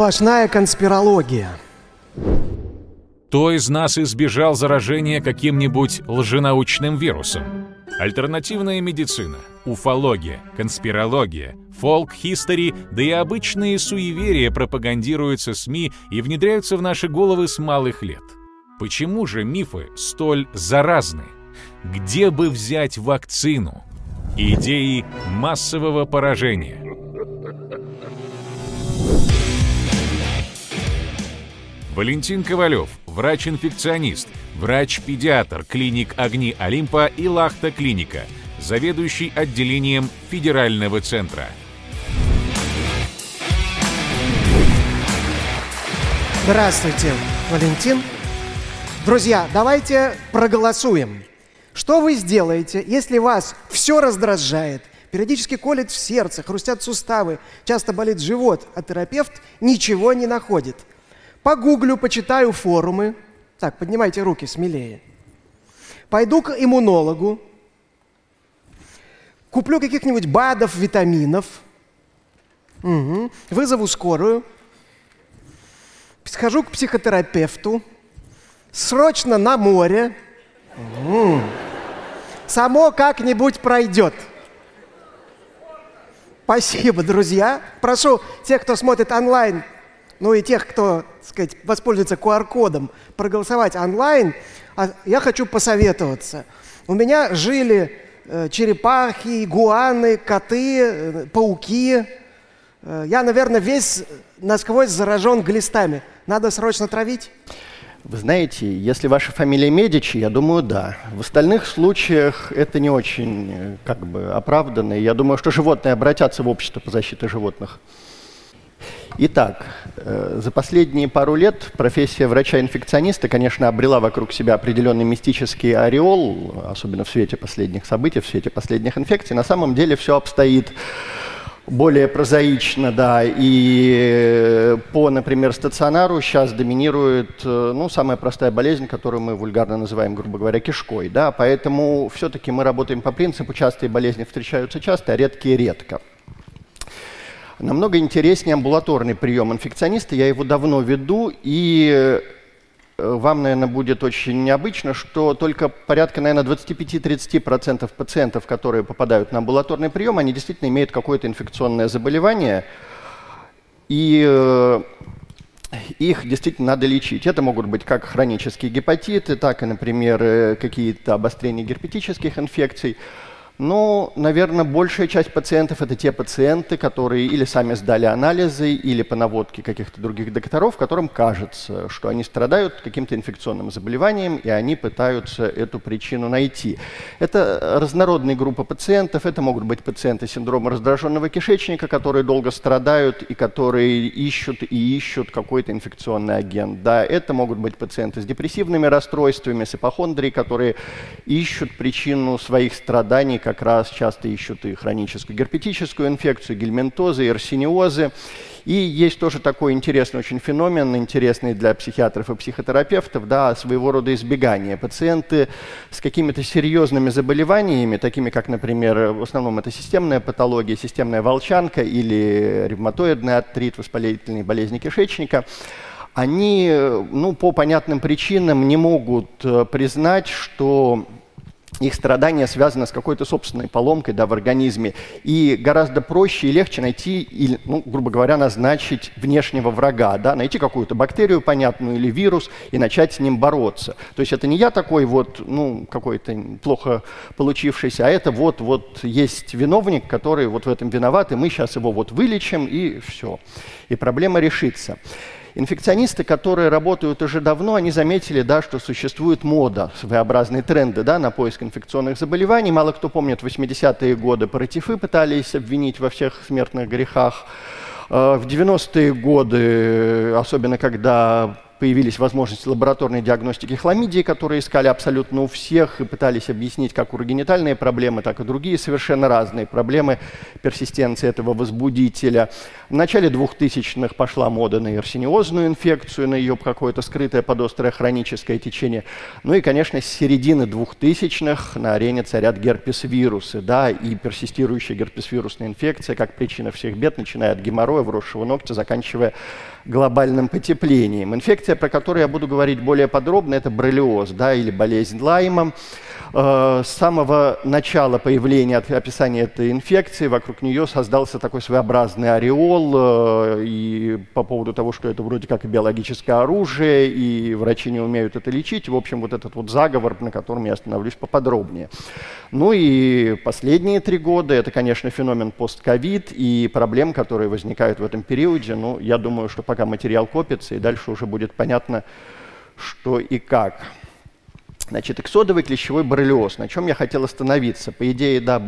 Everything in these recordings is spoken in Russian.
Сплошная конспирология. Кто из нас избежал заражения каким-нибудь лженаучным вирусом? Альтернативная медицина, уфология, конспирология, фолк-хистори, да и обычные суеверия пропагандируются СМИ и внедряются в наши головы с малых лет. Почему же мифы столь заразны? Где бы взять вакцину? Идеи массового поражения. Валентин Ковалев, врач-инфекционист, врач-педиатр клиник «Огни Олимпа» и «Лахта клиника», заведующий отделением Федерального центра. Здравствуйте, Валентин. Друзья, давайте проголосуем. Что вы сделаете, если вас все раздражает, периодически колет в сердце, хрустят суставы, часто болит живот, а терапевт ничего не находит? Погуглю, почитаю форумы. Так, поднимайте руки смелее. Пойду к иммунологу, куплю каких-нибудь БАДов, витаминов, угу. вызову скорую, схожу к психотерапевту, срочно на море. Угу. Само как-нибудь пройдет. Спасибо, друзья. Прошу тех, кто смотрит онлайн, ну и тех, кто, так сказать, воспользуется QR-кодом, проголосовать онлайн, а я хочу посоветоваться. У меня жили э, черепахи, игуаны, коты, э, пауки. Э, я, наверное, весь насквозь заражен глистами. Надо срочно травить? Вы знаете, если ваша фамилия Медичи, я думаю, да. В остальных случаях это не очень как бы оправданно. Я думаю, что животные обратятся в общество по защите животных. Итак, э, за последние пару лет профессия врача-инфекциониста, конечно, обрела вокруг себя определенный мистический ореол, особенно в свете последних событий, в свете последних инфекций. На самом деле все обстоит более прозаично, да, и э, по, например, стационару сейчас доминирует, э, ну, самая простая болезнь, которую мы вульгарно называем, грубо говоря, кишкой, да, поэтому все-таки мы работаем по принципу, частые болезни встречаются часто, а редкие редко. Намного интереснее амбулаторный прием инфекциониста. Я его давно веду, и э, вам, наверное, будет очень необычно, что только порядка, наверное, 25-30% пациентов, которые попадают на амбулаторный прием, они действительно имеют какое-то инфекционное заболевание, и э, их действительно надо лечить. Это могут быть как хронические гепатиты, так и, например, э, какие-то обострения герпетических инфекций. Ну, наверное, большая часть пациентов – это те пациенты, которые или сами сдали анализы, или по наводке каких-то других докторов, которым кажется, что они страдают каким-то инфекционным заболеванием, и они пытаются эту причину найти. Это разнородная группа пациентов. Это могут быть пациенты с синдромом раздраженного кишечника, которые долго страдают и которые ищут и ищут какой-то инфекционный агент. Да, это могут быть пациенты с депрессивными расстройствами, с ипохондрией, которые ищут причину своих страданий, как раз часто ищут и хроническую герпетическую инфекцию, гельминтозы, и. И есть тоже такой интересный очень феномен, интересный для психиатров и психотерапевтов, да, своего рода избегание. Пациенты с какими-то серьезными заболеваниями, такими как, например, в основном это системная патология, системная волчанка или ревматоидный артрит, воспалительные болезни кишечника, они ну, по понятным причинам не могут э, признать, что их страдания связаны с какой-то собственной поломкой да, в организме. И гораздо проще и легче найти, или, ну, грубо говоря, назначить внешнего врага, да, найти какую-то бактерию понятную или вирус и начать с ним бороться. То есть это не я такой вот, ну, какой-то плохо получившийся, а это вот, вот есть виновник, который вот в этом виноват, и мы сейчас его вот вылечим, и все. И проблема решится. Инфекционисты, которые работают уже давно, они заметили, да, что существует мода, своеобразные тренды да, на поиск инфекционных заболеваний. Мало кто помнит, в 80-е годы паратифы пытались обвинить во всех смертных грехах. Э, в 90-е годы, особенно когда появились возможности лабораторной диагностики хламидии, которые искали абсолютно у всех и пытались объяснить как урогенитальные проблемы, так и другие совершенно разные проблемы персистенции этого возбудителя. В начале 2000-х пошла мода на ерсиниозную инфекцию, на ее какое-то скрытое подострое хроническое течение. Ну и, конечно, с середины 2000-х на арене царят герпес-вирусы, да, и персистирующая герпес-вирусная инфекция как причина всех бед, начиная от геморроя, вросшего ногтя, заканчивая глобальным потеплением. Инфекция, про которую я буду говорить более подробно, это боррелиоз, да, или болезнь Лайма. Э, с самого начала появления описания этой инфекции вокруг нее создался такой своеобразный ореол э, и по поводу того, что это вроде как биологическое оружие, и врачи не умеют это лечить. В общем, вот этот вот заговор, на котором я остановлюсь поподробнее. Ну и последние три года это, конечно, феномен постковид и проблем, которые возникают в этом периоде. Ну, я думаю, что пока материал копится, и дальше уже будет понятно, что и как. Значит, эксодовый клещевой боррелиоз. На чем я хотел остановиться? По идее, да,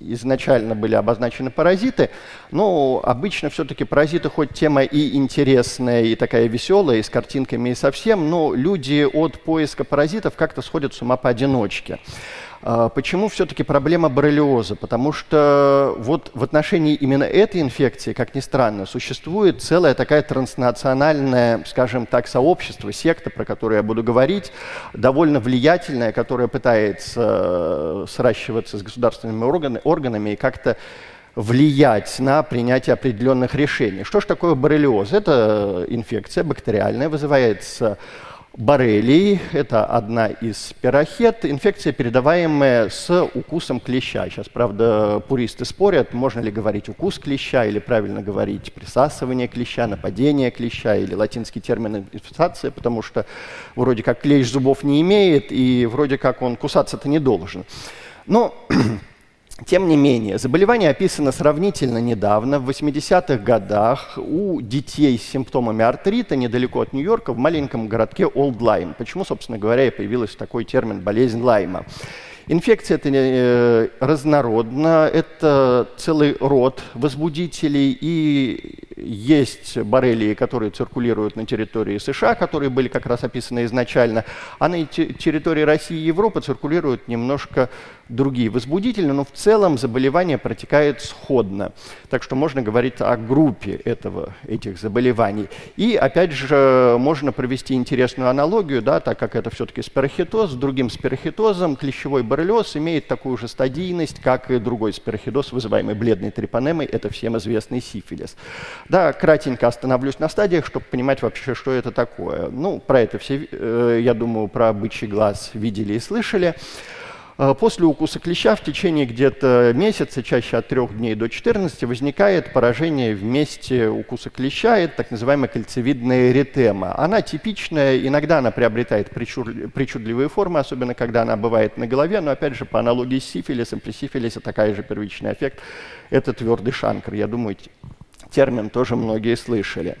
изначально были обозначены паразиты, но обычно все-таки паразиты, хоть тема и интересная, и такая веселая, и с картинками, и совсем, но люди от поиска паразитов как-то сходят с ума поодиночке. А, почему все-таки проблема боррелиоза? Потому что вот в отношении именно этой инфекции, как ни странно, существует целая такая транснациональная, скажем так, сообщество, секта, про которую я буду говорить, довольно влиятельная, которая пытается э, сращиваться с государственными органами, и как-то влиять на принятие определенных решений. Что же такое боррелиоз? Это инфекция бактериальная, вызывается Боррелий – это одна из спирохет, инфекция, передаваемая с укусом клеща. Сейчас, правда, пуристы спорят, можно ли говорить укус клеща или правильно говорить присасывание клеща, нападение клеща или латинский термин инфекция, потому что вроде как клещ зубов не имеет и вроде как он кусаться-то не должен. Но Тем не менее, заболевание описано сравнительно недавно, в 80-х годах, у детей с симптомами артрита недалеко от Нью-Йорка в маленьком городке Олд Лайм. Почему, собственно говоря, и появился такой термин «болезнь Лайма». Инфекция это э, разнородна, это целый род возбудителей, и есть боррелии, которые циркулируют на территории США, которые были как раз описаны изначально, а на территории России и Европы циркулируют немножко другие возбудители, но в целом заболевание протекает сходно. Так что можно говорить о группе этого, этих заболеваний. И опять же можно провести интересную аналогию, да, так как это все-таки спирохитоз, с другим спирохитозом клещевой боррелиоз имеет такую же стадийность, как и другой спирохидоз, вызываемый бледной трепанемой, это всем известный сифилис. Да, кратенько остановлюсь на стадиях, чтобы понимать вообще, что это такое. Ну, про это все, э, я думаю, про бычий глаз видели и слышали. А, после укуса клеща в течение где-то месяца, чаще от 3 дней до 14, возникает поражение в месте укуса клеща, это так называемая кольцевидная эритема. Она типичная, иногда она приобретает причудливые формы, особенно когда она бывает на голове, но опять же по аналогии с сифилисом, при сифилисе такая же первичный эффект – это твердый шанкр. Я думаю, термин тоже многие слышали.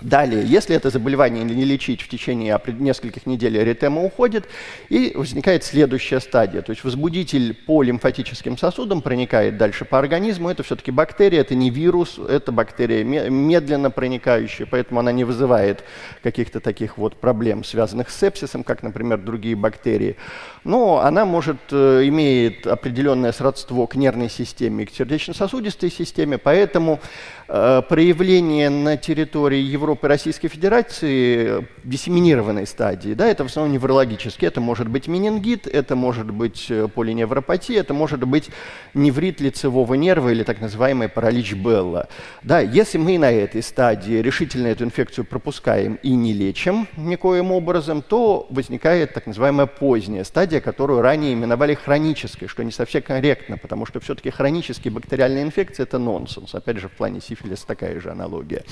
Далее, если это заболевание не лечить в течение нескольких недель, эритема уходит, и возникает следующая стадия. То есть возбудитель по лимфатическим сосудам проникает дальше по организму. Это все-таки бактерия, это не вирус, это бактерия медленно проникающая, поэтому она не вызывает каких-то таких вот проблем, связанных с сепсисом, как, например, другие бактерии. Но она может, э, имеет определенное сродство к нервной системе и к сердечно-сосудистой системе, поэтому Э, проявление на территории Европы и Российской Федерации диссеминированной стадии. Да, это в основном неврологически. Это может быть менингит, это может быть э, полиневропатия, это может быть неврит лицевого нерва или так называемый паралич Белла. Да, если мы на этой стадии решительно эту инфекцию пропускаем и не лечим никоим образом, то возникает так называемая поздняя стадия, которую ранее именовали хронической, что не совсем корректно, потому что все-таки хронические бактериальные инфекции – это нонсенс, опять же, в плане сифилиса сифилис такая же аналогия.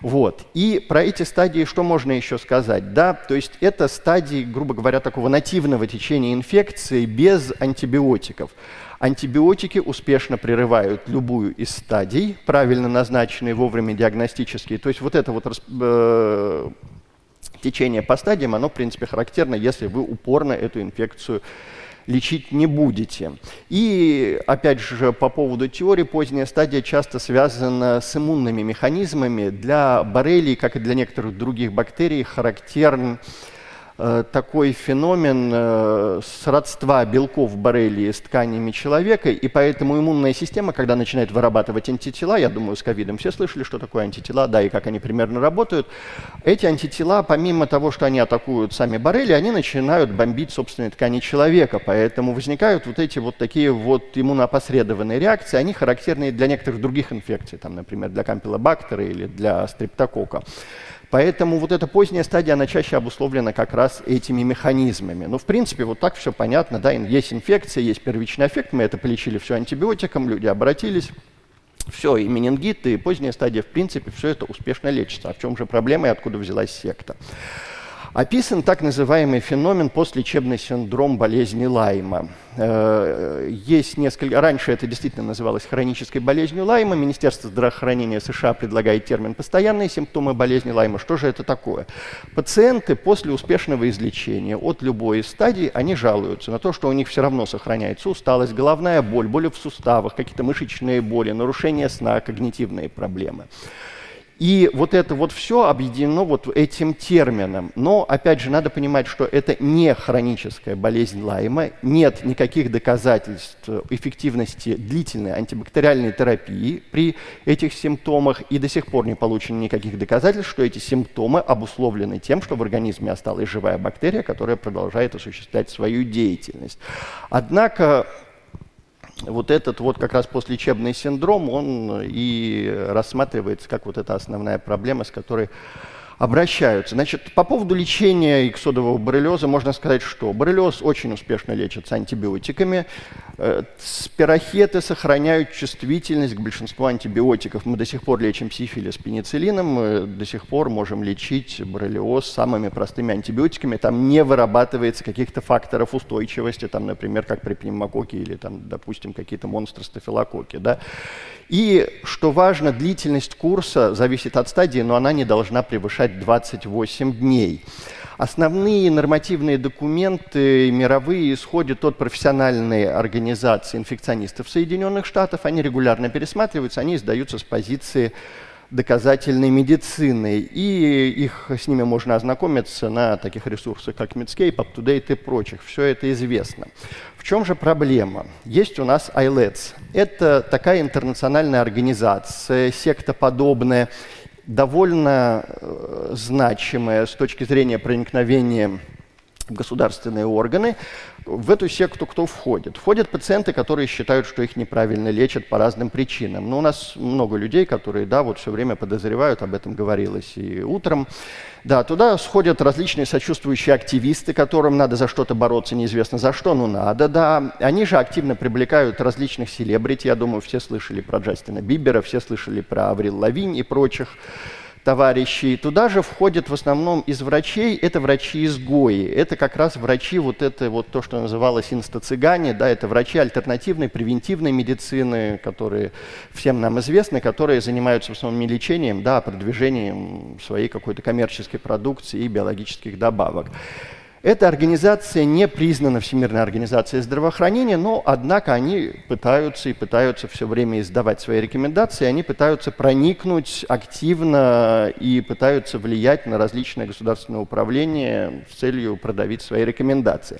Вот. И про эти стадии что можно еще сказать? Да, то есть это стадии, грубо говоря, такого нативного течения инфекции без антибиотиков. Антибиотики успешно прерывают любую из стадий, правильно назначенные, вовремя диагностические. То есть вот это вот э, течение по стадиям, оно, в принципе, характерно, если вы упорно эту инфекцию лечить не будете. И, опять же, по поводу теории, поздняя стадия часто связана с иммунными механизмами. Для боррелий, как и для некоторых других бактерий, характерен такой феномен э, сродства белков боррелии с тканями человека, и поэтому иммунная система, когда начинает вырабатывать антитела, я думаю, с ковидом все слышали, что такое антитела, да, и как они примерно работают, эти антитела, помимо того, что они атакуют сами боррелии, они начинают бомбить собственные ткани человека, поэтому возникают вот эти вот такие вот иммуноопосредованные реакции, они характерны для некоторых других инфекций, там, например, для кампилобактера или для стрептокока. Поэтому вот эта поздняя стадия, она чаще обусловлена как раз этими механизмами. Ну, в принципе, вот так все понятно, да, есть инфекция, есть первичный эффект, мы это полечили все антибиотиком, люди обратились, все, и менингит, и поздняя стадия, в принципе, все это успешно лечится. А в чем же проблема и откуда взялась секта? Описан так называемый феномен постлечебный синдром болезни Лайма. Э, есть несколько... Раньше это действительно называлось хронической болезнью Лайма. Министерство здравоохранения США предлагает термин «постоянные симптомы болезни Лайма». Что же это такое? Пациенты после успешного излечения от любой из стадий, они жалуются на то, что у них все равно сохраняется усталость, головная боль, боли в суставах, какие-то мышечные боли, нарушение сна, когнитивные проблемы. И вот это вот все объединено вот этим термином. Но, опять же, надо понимать, что это не хроническая болезнь Лайма, нет никаких доказательств эффективности длительной антибактериальной терапии при этих симптомах, и до сих пор не получено никаких доказательств, что эти симптомы обусловлены тем, что в организме осталась живая бактерия, которая продолжает осуществлять свою деятельность. Однако вот этот вот как раз послелечебный синдром, он и рассматривается как вот эта основная проблема, с которой обращаются. Значит, по поводу лечения иксодового боррелиоза можно сказать, что боррелиоз очень успешно лечится антибиотиками. Э, спирохеты сохраняют чувствительность к большинству антибиотиков. Мы до сих пор лечим сифилис пенициллином, мы до сих пор можем лечить боррелиоз самыми простыми антибиотиками. Там не вырабатывается каких-то факторов устойчивости, там, например, как при пневмококе или, там, допустим, какие-то монстры стафилококки. Да? И, что важно, длительность курса зависит от стадии, но она не должна превышать 28 дней. Основные нормативные документы мировые исходят от профессиональной организации инфекционистов Соединенных Штатов. Они регулярно пересматриваются, они издаются с позиции доказательной медицины. И их, с ними можно ознакомиться на таких ресурсах, как Medscape, UpToDate и прочих. Все это известно. В чем же проблема? Есть у нас ILETS. Это такая интернациональная организация, сектоподобная, довольно э, значимая с точки зрения проникновения государственные органы. В эту секту кто входит? Входят пациенты, которые считают, что их неправильно лечат по разным причинам. Но у нас много людей, которые, да, вот все время подозревают, об этом говорилось и утром. Да, туда сходят различные сочувствующие активисты, которым надо за что-то бороться, неизвестно за что, но надо, да. Они же активно привлекают различных селебрити, я думаю, все слышали про Джастина Бибера, все слышали про Аврил Лавинь и прочих товарищей. Туда же входят в основном из врачей, это врачи-изгои. Это как раз врачи, вот это вот то, что называлось инста-цыгане, да, это врачи альтернативной, превентивной медицины, которые всем нам известны, которые занимаются в основном не лечением, да, а продвижением своей какой-то коммерческой продукции и биологических добавок. Эта организация не признана Всемирной организацией здравоохранения, но, однако, они пытаются и пытаются все время издавать свои рекомендации, они пытаются проникнуть активно и пытаются влиять на различные государственные управления с целью продавить свои рекомендации.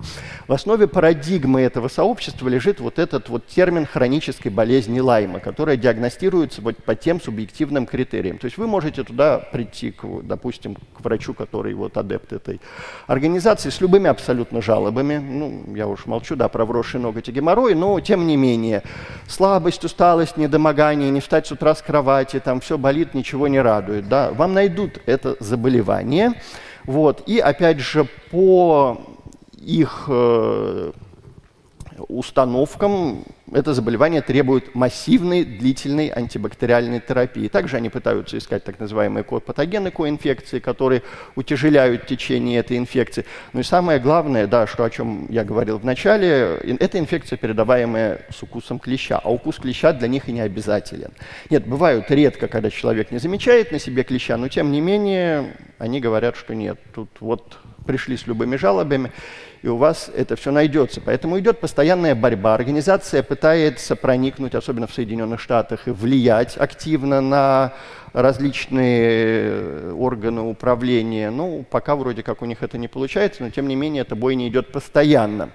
В основе парадигмы этого сообщества лежит вот этот вот термин хронической болезни Лайма, которая диагностируется вот по тем субъективным критериям. То есть вы можете туда прийти, к, допустим, к врачу, который вот адепт этой организации, с любыми абсолютно жалобами, ну, я уж молчу, да, про вросший ноготь и геморрой, но тем не менее, слабость, усталость, недомогание, не встать с утра с кровати, там все болит, ничего не радует, да, вам найдут это заболевание, вот, и опять же по их э, установкам это заболевание требует массивной длительной антибактериальной терапии. Также они пытаются искать так называемые патогены коинфекции, которые утяжеляют течение этой инфекции. Ну и самое главное, да, что о чем я говорил в начале, это инфекция, передаваемая с укусом клеща. А укус клеща для них и не обязателен. Нет, бывают редко, когда человек не замечает на себе клеща, но тем не менее они говорят, что нет, тут вот пришли с любыми жалобами, и у вас это все найдется. Поэтому идет постоянная борьба. Организация пытается проникнуть, особенно в Соединенных Штатах, и влиять активно на различные органы управления. Ну, пока вроде как у них это не получается, но тем не менее эта бойня идет постоянно.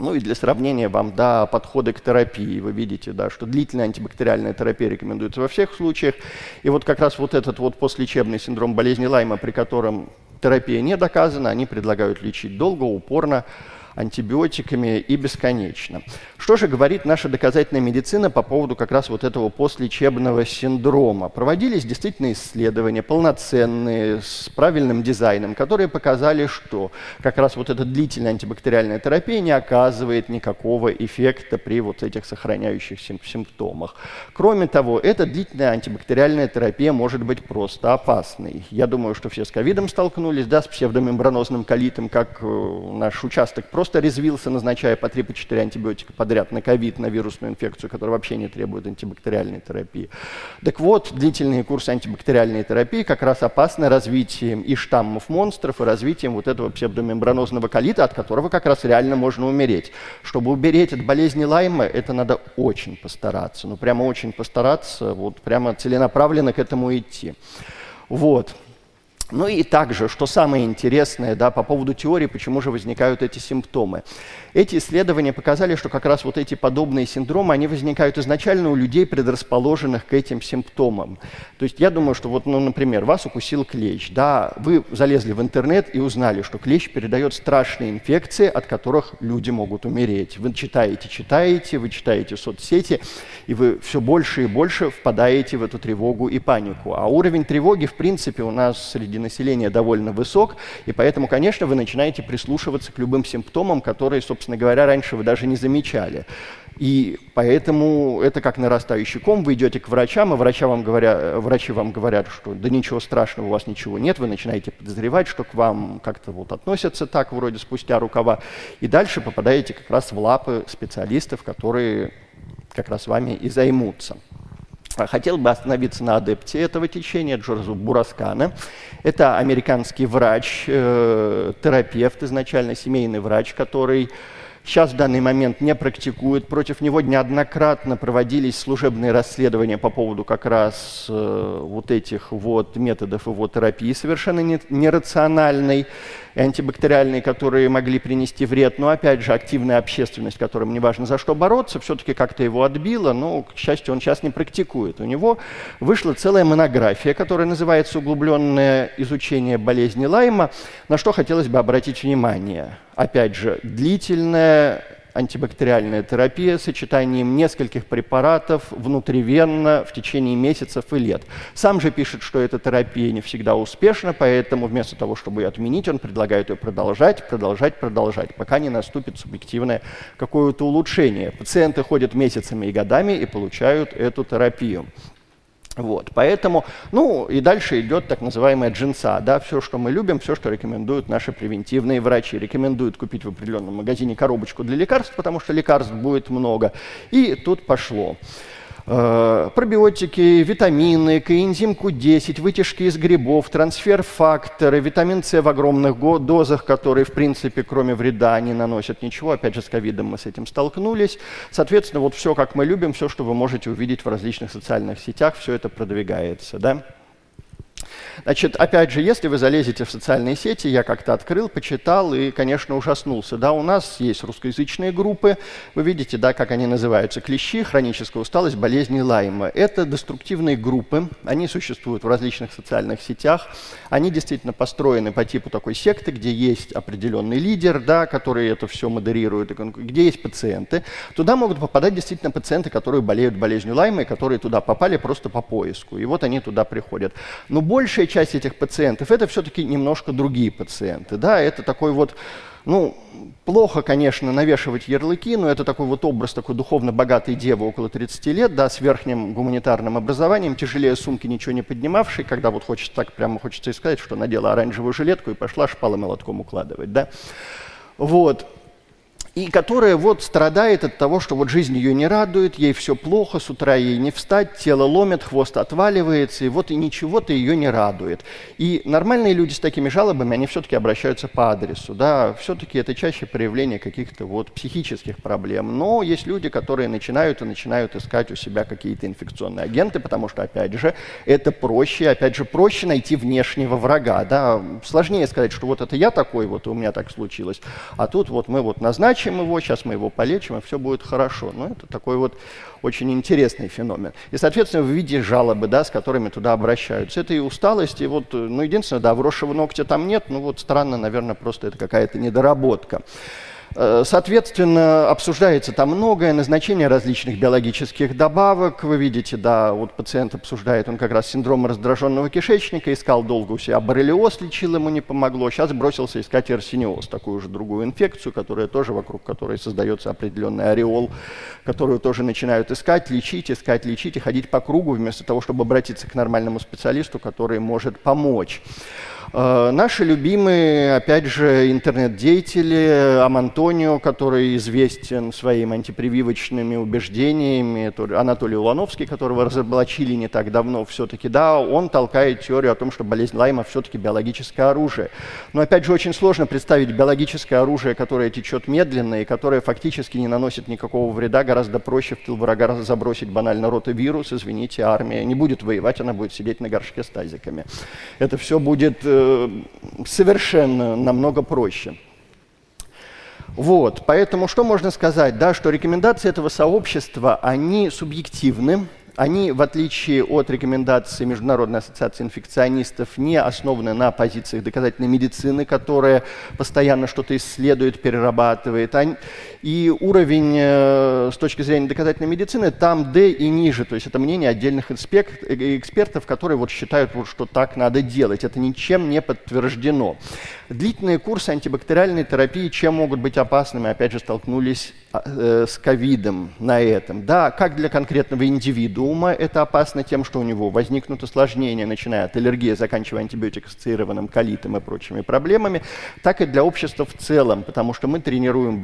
Ну и для сравнения вам, да, подходы к терапии. Вы видите, да, что длительная антибактериальная терапия рекомендуется во всех случаях. И вот как раз вот этот вот послелечебный синдром болезни Лайма, при котором терапия не доказана, они предлагают лечить долго, упорно, антибиотиками и бесконечно. Что же говорит наша доказательная медицина по поводу как раз вот этого послелечебного синдрома? Проводились действительно исследования полноценные, с правильным дизайном, которые показали, что как раз вот эта длительная антибактериальная терапия не оказывает никакого эффекта при вот этих сохраняющихся симптомах. Кроме того, эта длительная антибактериальная терапия может быть просто опасной. Я думаю, что все с ковидом столкнулись, да, с псевдомембранозным колитом, как э, наш участок просто резвился, назначая по 3-4 антибиотика подряд на ковид, на вирусную инфекцию, которая вообще не требует антибактериальной терапии. Так вот, длительные курсы антибактериальной терапии как раз опасны развитием и штаммов монстров, и развитием вот этого псевдомембранозного колита, от которого как раз реально можно умереть. Чтобы умереть от болезни Лайма, это надо очень постараться, ну прямо очень постараться, вот прямо целенаправленно к этому идти. Вот. Ну и также, что самое интересное да, по поводу теории, почему же возникают эти симптомы. Эти исследования показали, что как раз вот эти подобные синдромы, они возникают изначально у людей, предрасположенных к этим симптомам. То есть я думаю, что вот, ну, например, вас укусил клещ, да, вы залезли в интернет и узнали, что клещ передает страшные инфекции, от которых люди могут умереть. Вы читаете, читаете, вы читаете соцсети, и вы все больше и больше впадаете в эту тревогу и панику. А уровень тревоги, в принципе, у нас среди населения довольно высок, и поэтому, конечно, вы начинаете прислушиваться к любым симптомам, которые, собственно говоря, раньше вы даже не замечали. И поэтому это как нарастающий ком. Вы идете к врачам, и врача вам говоря, врачи вам говорят, что да ничего страшного, у вас ничего нет. Вы начинаете подозревать, что к вам как-то вот относятся так, вроде спустя рукава. И дальше попадаете как раз в лапы специалистов, которые как раз вами и займутся. Хотел бы остановиться на адепте этого течения, Джорджу Бураскана. Это американский врач, э, терапевт, изначально семейный врач, который сейчас в данный момент не практикует. Против него неоднократно проводились служебные расследования по поводу как раз э, вот этих вот методов его терапии, совершенно не, нерациональной антибактериальной, которые могли принести вред. Но опять же, активная общественность, которым не важно за что бороться, все-таки как-то его отбила, но, к счастью, он сейчас не практикует. У него вышла целая монография, которая называется «Углубленное изучение болезни Лайма», на что хотелось бы обратить внимание. Опять же, длительное антибактериальная терапия сочетанием нескольких препаратов внутривенно в течение месяцев и лет. Сам же пишет, что эта терапия не всегда успешна, поэтому вместо того, чтобы ее отменить, он предлагает ее продолжать, продолжать, продолжать, пока не наступит субъективное какое-то улучшение. Пациенты ходят месяцами и годами и получают эту терапию. Вот, поэтому, ну и дальше идет так называемая джинса, да, все, что мы любим, все, что рекомендуют наши превентивные врачи. Рекомендуют купить в определенном магазине коробочку для лекарств, потому что лекарств будет много. И тут пошло. Э, пробиотики, витамины, коэнзим Q10, вытяжки из грибов, трансфер-факторы, витамин С в огромных дозах, которые, в принципе, кроме вреда не наносят ничего. Опять же, с ковидом мы с этим столкнулись. Соответственно, вот все, как мы любим, все, что вы можете увидеть в различных социальных сетях, все это продвигается. Да? Значит, опять же, если вы залезете в социальные сети, я как-то открыл, почитал и, конечно, ужаснулся. Да, у нас есть русскоязычные группы, вы видите, да, как они называются, клещи, хроническая усталость, болезни Лайма. Это деструктивные группы, они существуют в различных социальных сетях, они действительно построены по типу такой секты, где есть определенный лидер, да, который это все модерирует, где есть пациенты. Туда могут попадать действительно пациенты, которые болеют болезнью Лайма, и которые туда попали просто по поиску. И вот они туда приходят. Но большая часть этих пациентов это все-таки немножко другие пациенты. Да, это такой вот, ну, плохо, конечно, навешивать ярлыки, но это такой вот образ такой духовно богатой девы около 30 лет, да, с верхним гуманитарным образованием, тяжелее сумки, ничего не поднимавшей, когда вот хочется так прямо хочется сказать, что надела оранжевую жилетку и пошла шпалой молотком укладывать, да. Вот. И которая вот страдает от того, что вот жизнь ее не радует, ей все плохо, с утра ей не встать, тело ломит, хвост отваливается, и вот и ничего-то ее не радует. И нормальные люди с такими жалобами, они все-таки обращаются по адресу, да, все-таки это чаще проявление каких-то вот психических проблем. Но есть люди, которые начинают и начинают искать у себя какие-то инфекционные агенты, потому что, опять же, это проще, опять же, проще найти внешнего врага, да, сложнее сказать, что вот это я такой, вот у меня так случилось, а тут вот мы вот назначим вылечим его, сейчас мы его полечим, и все будет хорошо. Но это такой вот очень интересный феномен. И, соответственно, в виде жалобы, да, с которыми туда обращаются. Это и усталость, и вот, ну, единственное, да, вросшего ногтя там нет, ну, вот странно, наверное, просто это какая-то недоработка. Э, соответственно, обсуждается там многое, назначение различных биологических добавок. Вы видите, да, вот пациент обсуждает, он как раз синдром раздраженного кишечника, искал долго у себя боррелиоз, лечил, ему не помогло. Сейчас бросился искать эрсиниоз, такую же другую инфекцию, которая тоже вокруг которой создается определенный ореол, которую тоже начинают искать, лечить, искать, лечить и ходить по кругу вместо того, чтобы обратиться к нормальному специалисту, который может помочь. Э, наши любимые, опять же, интернет-деятели, Амантонио, который известен своими антипрививочными убеждениями, Анатолий Улановский, которого разоблачили не так давно все-таки, да, он толкает теорию о том, что болезнь Лайма все-таки биологическое оружие. Но, опять же, очень сложно представить биологическое оружие, которое течет медленно и которое фактически не наносит никакого вреда, гораздо проще в тыл врага забросить банально ротавирус, извините, армия не будет воевать, она будет сидеть на горшке с тазиками. Это все будет э, Э, совершенно намного проще. Вот, поэтому что можно сказать, да, что рекомендации этого сообщества, они субъективны, они, в отличие от рекомендаций Международной ассоциации инфекционистов, не основаны на позициях доказательной медицины, которая постоянно что-то исследует, перерабатывает. И уровень э, с точки зрения доказательной медицины там D и ниже. То есть это мнение отдельных экспертов, которые вот считают, вот, что так надо делать. Это ничем не подтверждено. Длительные курсы антибактериальной терапии чем могут быть опасными? Опять же, столкнулись а, э, с ковидом на этом. Да, как для конкретного индивидуума это опасно тем, что у него возникнут осложнения, начиная от аллергии, заканчивая антибиотик-ассоциированным колитом и прочими проблемами, так и для общества в целом, потому что мы тренируем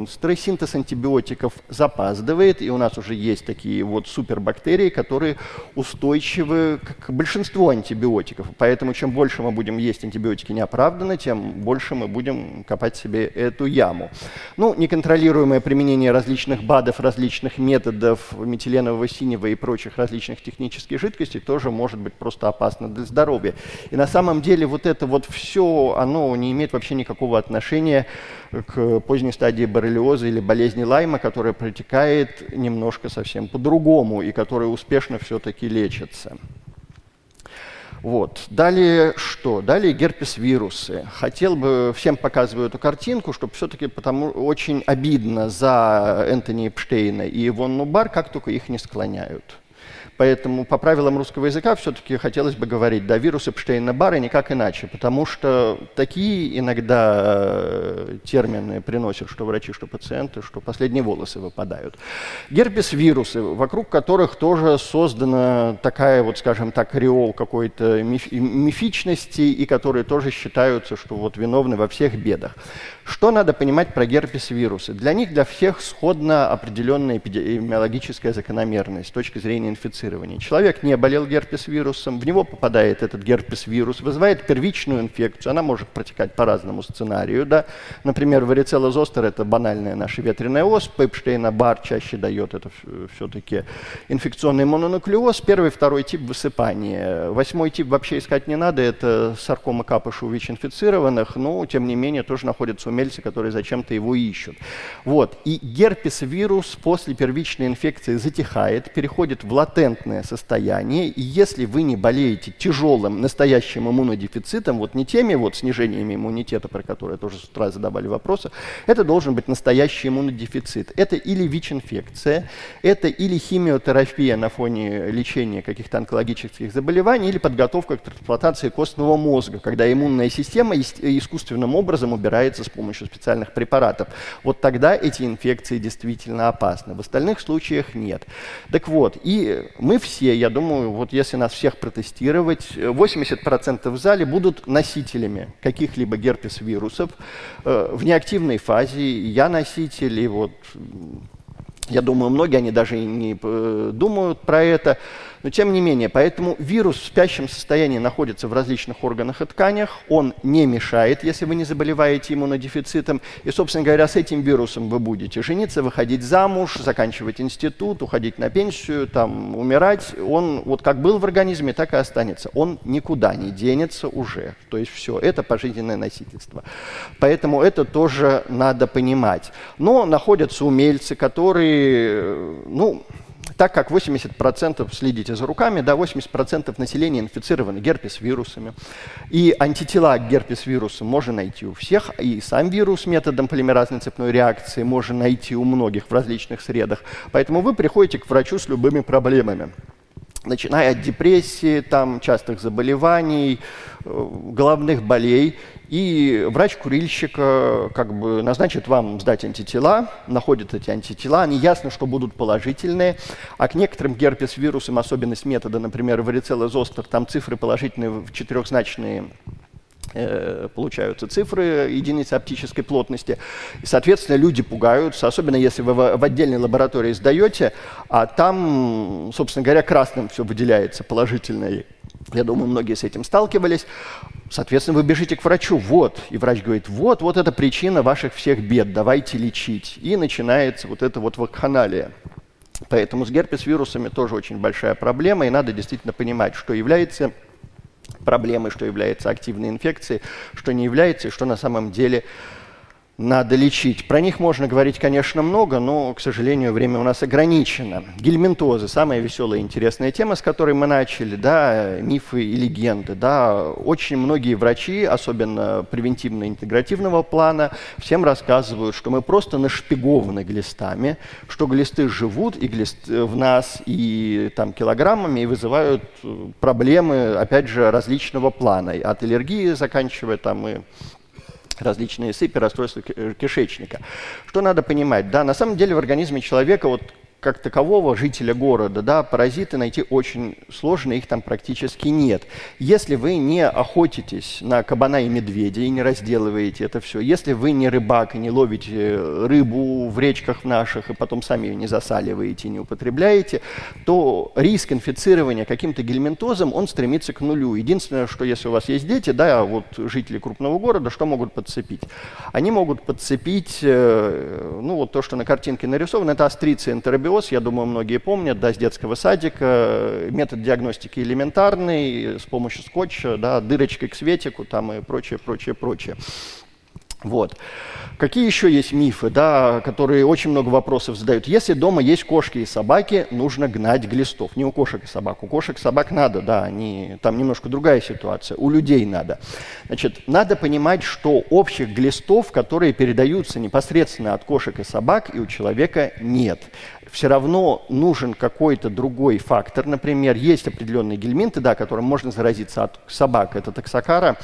бактерии-монстры, синтез антибиотиков запаздывает, и у нас уже есть такие вот супербактерии, которые устойчивы к большинству антибиотиков. Поэтому чем больше мы будем есть антибиотики неоправданно, тем больше мы будем копать себе эту яму. Ну, не контролируем регулируемое применение различных БАДов, различных методов метиленового синего и прочих различных технических жидкостей тоже может быть просто опасно для здоровья. И на самом деле вот это вот все, оно не имеет вообще никакого отношения поздней стадии боррелиоза или болезни Лайма, которая протекает немножко совсем по-другому и которая успешно все-таки лечится. Вот. Далее что? Далее герпес-вирусы. Хотел бы всем показываю эту картинку, чтобы все-таки потому очень обидно за Энтони Эпштейна и Ивон Нубар, как только их не склоняют. Поэтому по правилам русского языка все-таки хотелось бы говорить, да, вирус Эпштейна-Барра никак иначе, потому что такие иногда э, термины приносят что врачи, что пациенты, что последние волосы выпадают. Герпес-вирусы, вокруг которых тоже создана такая вот, скажем так, ореол какой-то миф, мифичности, и которые тоже считаются, что вот виновны во всех бедах. Что надо понимать про герпес-вирусы? Для них, для всех сходна определенная эпидемиологическая закономерность с точки зрения инфицирования. Человек не болел герпес-вирусом, в него попадает этот герпес-вирус, вызывает первичную инфекцию, она может протекать по разному сценарию. Да? Например, варицелла зостер – это банальная наша ветреная оспа, Эпштейна-Бар чаще дает это все-таки инфекционный мононуклеоз. Первый, второй тип – высыпание. Восьмой тип вообще искать не надо, это саркома капыша у ВИЧ-инфицированных, но, тем не менее, тоже находится у умельцы, которые зачем-то его ищут. Вот. И герпес-вирус после первичной инфекции затихает, переходит в латентное состояние, и если вы не болеете тяжелым настоящим иммунодефицитом, вот не теми вот снижениями иммунитета, про которые тоже с утра задавали вопросы, это должен быть настоящий иммунодефицит. Это или ВИЧ-инфекция, это или химиотерапия на фоне лечения каких-то онкологических заболеваний, или подготовка к трансплантации костного мозга, когда иммунная система искусственным образом убирается с помощью специальных препаратов, вот тогда эти инфекции действительно опасны. В остальных случаях нет. Так вот, и мы мы все, я думаю, вот если нас всех протестировать, 80% в зале будут носителями каких-либо герпес-вирусов э, в неактивной фазе. Я носитель, и вот я думаю, многие они даже и не э, думают про это. Но тем не менее, поэтому вирус в спящем состоянии находится в различных органах и тканях, он не мешает, если вы не заболеваете иммунодефицитом. И, собственно говоря, с этим вирусом вы будете жениться, выходить замуж, заканчивать институт, уходить на пенсию, там, умирать. Он вот как был в организме, так и останется. Он никуда не денется уже. То есть все, это пожизненное носительство. Поэтому это тоже надо понимать. Но находятся умельцы, которые, ну, так как 80% следите за руками, да, 80% населения инфицированы герпес-вирусами. И антитела к герпес-вирусу можно найти у всех, и сам вирус методом полимеразной цепной реакции можно найти у многих в различных средах. Поэтому вы приходите к врачу с любыми проблемами начиная от депрессии, там, частых заболеваний, э, головных болей. И врач-курильщик э, как бы назначит вам сдать антитела, находит эти антитела, они ясно, что будут положительные, а к некоторым герпес-вирусам особенность метода, например, варицелла зостер, там цифры положительные в четырехзначные получаются цифры единицы оптической плотности. И, соответственно, люди пугаются, особенно если вы в отдельной лаборатории сдаете, а там, собственно говоря, красным все выделяется положительное. Я думаю, многие с этим сталкивались. Соответственно, вы бежите к врачу, вот, и врач говорит, вот, вот это причина ваших всех бед, давайте лечить. И начинается вот это вот вакханалия. Поэтому с герпес-вирусами тоже очень большая проблема, и надо действительно понимать, что является проблемой, что является активной инфекцией, что не является, и что на самом деле надо лечить. Про них можно говорить, конечно, много, но, к сожалению, время у нас ограничено. Гельминтозы – самая веселая и интересная тема, с которой мы начали, да, мифы и легенды. Да. Очень многие врачи, особенно превентивно-интегративного плана, всем рассказывают, что мы просто нашпигованы глистами, что глисты живут и глист в нас и там, килограммами и вызывают проблемы, опять же, различного плана, от аллергии заканчивая там и различные сыпи, расстройства кишечника. Что надо понимать? Да, на самом деле в организме человека вот как такового жителя города, да, паразиты найти очень сложно, их там практически нет. Если вы не охотитесь на кабана и медведя и не разделываете это все, если вы не рыбак и не ловите рыбу в речках наших и потом сами ее не засаливаете не употребляете, то риск инфицирования каким-то гельминтозом, он стремится к нулю. Единственное, что если у вас есть дети, да, вот жители крупного города, что могут подцепить? Они могут подцепить, э, ну вот то, что на картинке нарисовано, это астриция энтеробиоз, сколиоз, я думаю, многие помнят, да, с детского садика. Метод диагностики элементарный, с помощью скотча, да, дырочкой к светику там и прочее, прочее, прочее. Вот. Какие еще есть мифы, да, которые очень много вопросов задают? Если дома есть кошки и собаки, нужно гнать глистов. Не у кошек и собак. У кошек и собак надо, да, они, там немножко другая ситуация. У людей надо. Значит, надо понимать, что общих глистов, которые передаются непосредственно от кошек и собак, и у человека нет все равно нужен какой-то другой фактор. Например, есть определенные гельминты, да, которым можно заразиться от собак, это таксокара.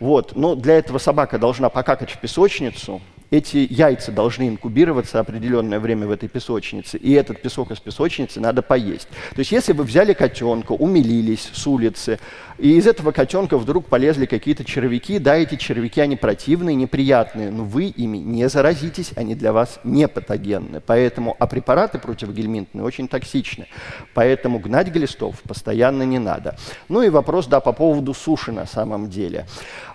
Вот. Но для этого собака должна покакать в песочницу, эти яйца должны инкубироваться определенное время в этой песочнице, и этот песок из песочницы надо поесть. То есть если вы взяли котенка, умилились с улицы, и из этого котенка вдруг полезли какие-то червяки, да, эти червяки, они противные, неприятные, но вы ими не заразитесь, они для вас не патогенны. Поэтому, а препараты противогельминтные очень токсичны. Поэтому гнать глистов постоянно не надо. Ну и вопрос, да, по поводу суши на самом деле.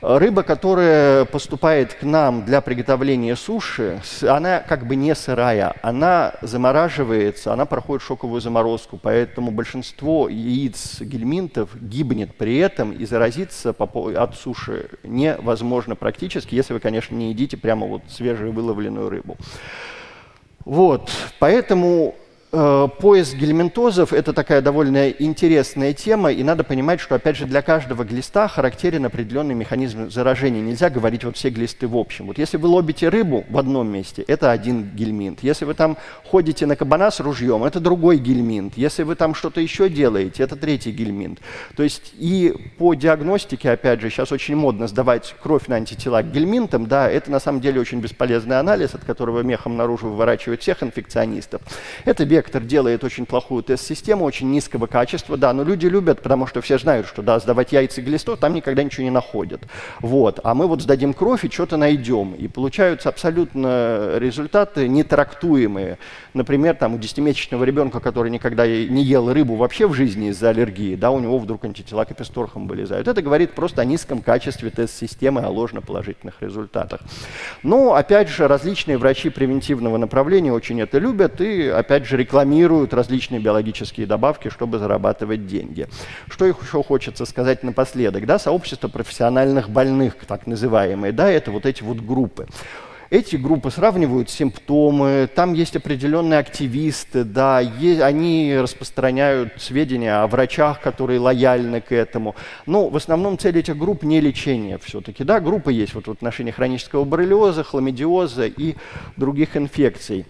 Рыба, которая поступает к нам для приготовления суши, она как бы не сырая, она замораживается, она проходит шоковую заморозку, поэтому большинство яиц гельминтов гибнет при этом, и заразиться от суши невозможно практически, если вы, конечно, не едите прямо вот свежую выловленную рыбу. Вот, поэтому поиск гельминтозов – это такая довольно интересная тема, и надо понимать, что, опять же, для каждого глиста характерен определенный механизм заражения. Нельзя говорить вот все глисты в общем. Вот если вы лобите рыбу в одном месте, это один гельминт. Если вы там ходите на кабана с ружьем, это другой гельминт. Если вы там что-то еще делаете, это третий гельминт. То есть и по диагностике, опять же, сейчас очень модно сдавать кровь на антитела к гельминтам, да, это на самом деле очень бесполезный анализ, от которого мехом наружу выворачивают всех инфекционистов. Это директор делает очень плохую тест-систему, очень низкого качества, да, но люди любят, потому что все знают, что, да, сдавать яйца и глистов, там никогда ничего не находят. Вот. А мы вот сдадим кровь и что-то найдем. И получаются абсолютно результаты нетрактуемые. Например, там у 10-месячного ребенка, который никогда не ел рыбу вообще в жизни из-за аллергии, да, у него вдруг антитела к эписторхам вылезают. Это говорит просто о низком качестве тест-системы, о ложноположительных результатах. Но, опять же, различные врачи превентивного направления очень это любят и, опять же, рекламируют различные биологические добавки, чтобы зарабатывать деньги. Что еще хочется сказать напоследок? Да, сообщество профессиональных больных, так называемые, да, это вот эти вот группы. Эти группы сравнивают симптомы, там есть определенные активисты, да, они распространяют сведения о врачах, которые лояльны к этому. Но в основном цель этих групп не лечение все-таки. Да, группы есть вот в отношении хронического боррелиоза, хламидиоза и других инфекций.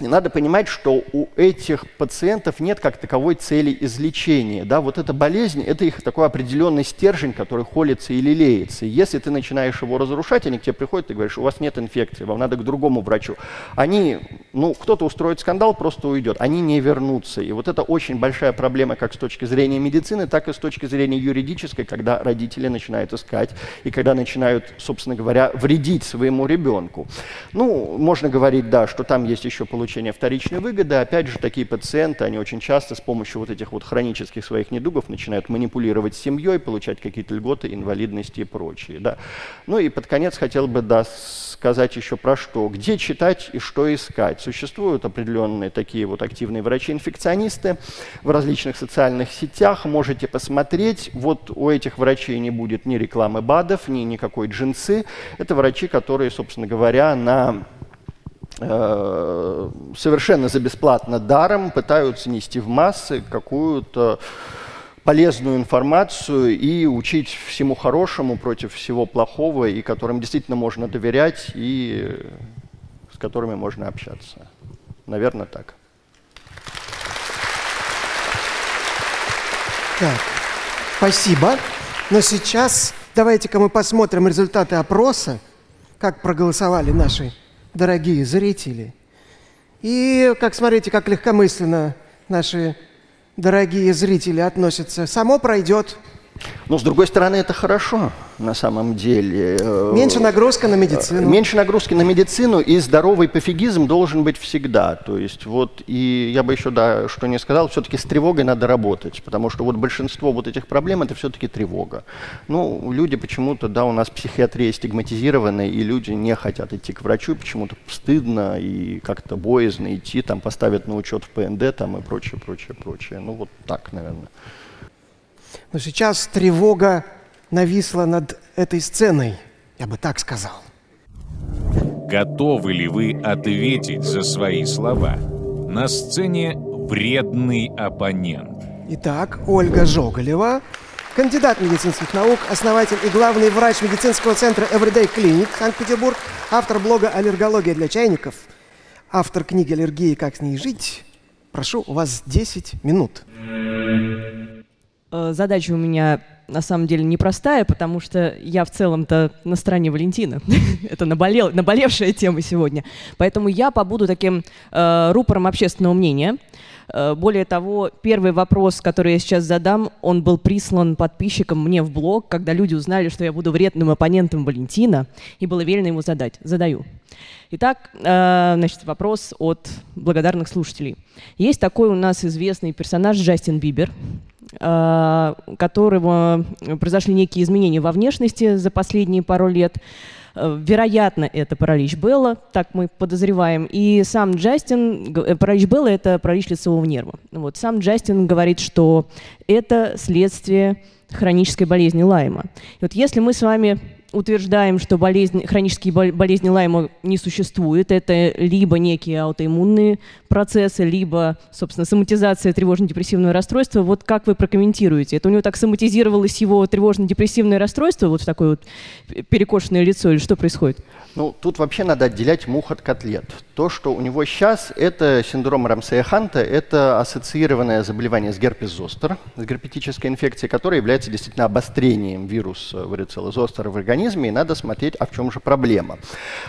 И надо понимать, что у этих пациентов нет как таковой цели излечения. Да? Вот эта болезнь – это их такой определенный стержень, который холится и лелеется. Если ты начинаешь его разрушать, они к тебе приходят и говоришь, у вас нет инфекции, вам надо к другому врачу. Они, ну, кто-то устроит скандал, просто уйдет. Они не вернутся. И вот это очень большая проблема как с точки зрения медицины, так и с точки зрения юридической, когда родители начинают искать и когда начинают, собственно говоря, вредить своему ребенку. Ну, можно говорить, да, что там есть еще получение получения вторичной выгоды. Опять же, такие пациенты, они очень часто с помощью вот этих вот хронических своих недугов начинают манипулировать семьей, получать какие-то льготы, инвалидности и прочее. Да. Ну и под конец хотел бы да, сказать еще про что. Где читать и что искать. Существуют определенные такие вот активные врачи-инфекционисты в различных социальных сетях. Можете посмотреть. Вот у этих врачей не будет ни рекламы БАДов, ни никакой джинсы. Это врачи, которые, собственно говоря, на совершенно за бесплатно даром пытаются нести в массы какую-то полезную информацию и учить всему хорошему против всего плохого, и которым действительно можно доверять, и с которыми можно общаться. Наверное, так. Так, спасибо. Но сейчас давайте-ка мы посмотрим результаты опроса, как проголосовали наши дорогие зрители. И как смотрите, как легкомысленно наши дорогие зрители относятся. Само пройдет. Но, с другой стороны, это хорошо на самом деле. Меньше нагрузка на медицину. Меньше нагрузки на медицину, и здоровый пофигизм должен быть всегда. То есть вот, и я бы еще, да, что не сказал, все-таки с тревогой надо работать, потому что вот большинство вот этих проблем это все-таки тревога. Ну, люди почему-то, да, у нас психиатрия стигматизирована, и люди не хотят идти к врачу, почему-то стыдно и как-то боязно идти, там поставят на учет в ПНД там и прочее, прочее, прочее. Ну, вот так, наверное. Но сейчас тревога нависла над этой сценой, я бы так сказал. Готовы ли вы ответить за свои слова? На сцене вредный оппонент. Итак, Ольга Жоголева, кандидат медицинских наук, основатель и главный врач медицинского центра Everyday Clinic Санкт-Петербург, автор блога «Аллергология для чайников», автор книги «Аллергии. Как с ней жить». Прошу, у вас 10 минут. Э, задача у меня на самом деле непростая, потому что я в целом-то на стороне Валентина. Это наболел, наболевшая тема сегодня. Поэтому я побуду таким э, рупором общественного мнения. Э, более того, первый вопрос, который я сейчас задам, он был прислан подписчикам мне в блог, когда люди узнали, что я буду вредным оппонентом Валентина, и было велено ему задать. Задаю. Итак, э, значит, вопрос от благодарных слушателей. Есть такой у нас известный персонаж Джастин Бибер, которого произошли некие изменения во внешности за последние пару лет. Э, вероятно, это паралич Белла, так мы подозреваем. И сам Джастин, э, паралич Белла – это паралич лицевого нерва. Вот, сам Джастин говорит, что это следствие хронической болезни Лайма. И вот если мы с вами утверждаем, что болезнь, хронические болезни Лайма не существует. Это либо некие аутоиммунные процессы, либо, собственно, соматизация тревожно-депрессивного расстройства. Вот как вы прокомментируете? Это у него так соматизировалось его тревожно-депрессивное расстройство, вот в такое вот перекошенное лицо, или что происходит? Ну, тут вообще надо отделять мух от котлет. То, что у него сейчас, это синдром Рамсея-Ханта, это ассоциированное заболевание с герпес-зостер, с герпетической инфекцией, которая является действительно обострением вируса варицеллы зостера в организме, и надо смотреть, а в чем же проблема.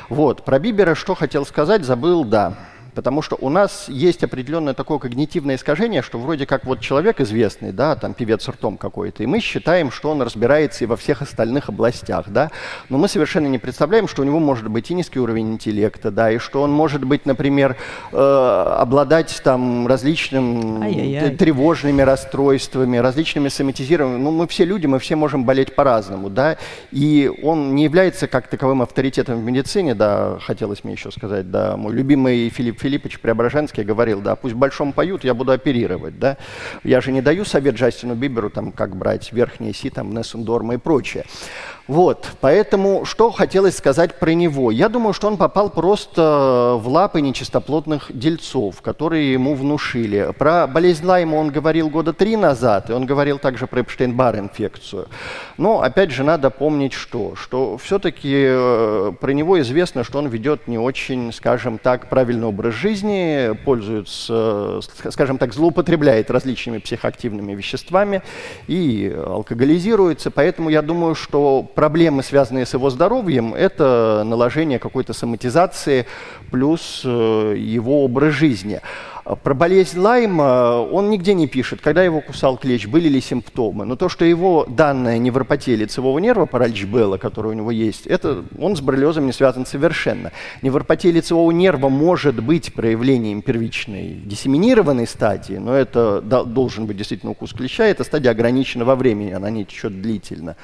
Вот, про Бибера что хотел сказать, забыл, да. Потому что у нас есть определенное такое когнитивное искажение, что вроде как вот человек известный, да, там певец ртом какой-то, и мы считаем, что он разбирается и во всех остальных областях, да, но мы совершенно не представляем, что у него может быть и низкий уровень интеллекта, да, и что он может быть, например, э, обладать там различными тревожными расстройствами, различными соматизированными. Ну, мы все люди, мы все можем болеть по-разному, да, и он не является как таковым авторитетом в медицине, да, хотелось мне еще сказать, да, мой любимый Филипп Филиппович Преображенский говорил, да, пусть большом поют, я буду оперировать, да. Я же не даю совет Джастину Биберу, там, как брать верхние си, там, Нессендорма и прочее. Вот, поэтому что хотелось сказать про него? Я думаю, что он попал просто в лапы нечистоплотных дельцов, которые ему внушили. Про болезнь Лайма он говорил года три назад, и он говорил также про Эпштейн-Бар инфекцию. Но, опять же, надо помнить что? Что все-таки э, про него известно, что он ведет не очень, скажем так, правильный образ жизни, пользуется, скажем так, злоупотребляет различными психоактивными веществами и алкоголизируется. Поэтому я думаю, что проблемы, связанные с его здоровьем, это наложение какой-то соматизации плюс э, его образ жизни. Про болезнь Лайма он нигде не пишет, когда его кусал клещ, были ли симптомы. Но то, что его данная невропатия лицевого нерва, паралич Белла, который у него есть, это он с боррелиозом не связан совершенно. Невропатия лицевого нерва может быть проявлением первичной диссеминированной стадии, но это должен быть действительно укус клеща, эта стадия ограничена во времени, она не течет длительно.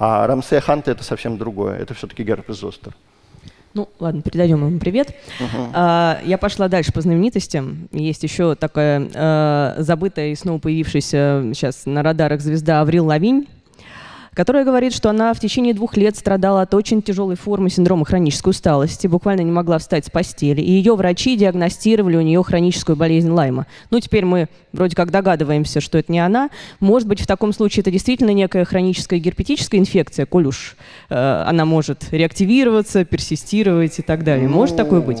А рамсея ханта это совсем другое, это все-таки герпес зостер. Ну, ладно, передадим ему привет. Uh-huh. А, я пошла дальше по знаменитостям. Есть еще такая а, забытая и снова появившаяся сейчас на радарах звезда Аврил Лавинь которая говорит, что она в течение двух лет страдала от очень тяжелой формы синдрома хронической усталости, буквально не могла встать с постели, и ее врачи диагностировали у нее хроническую болезнь Лайма. Ну, теперь мы вроде как догадываемся, что это не она. Может быть, в таком случае это действительно некая хроническая герпетическая инфекция, коль уж э, она может реактивироваться, персистировать и так далее. Может такое быть?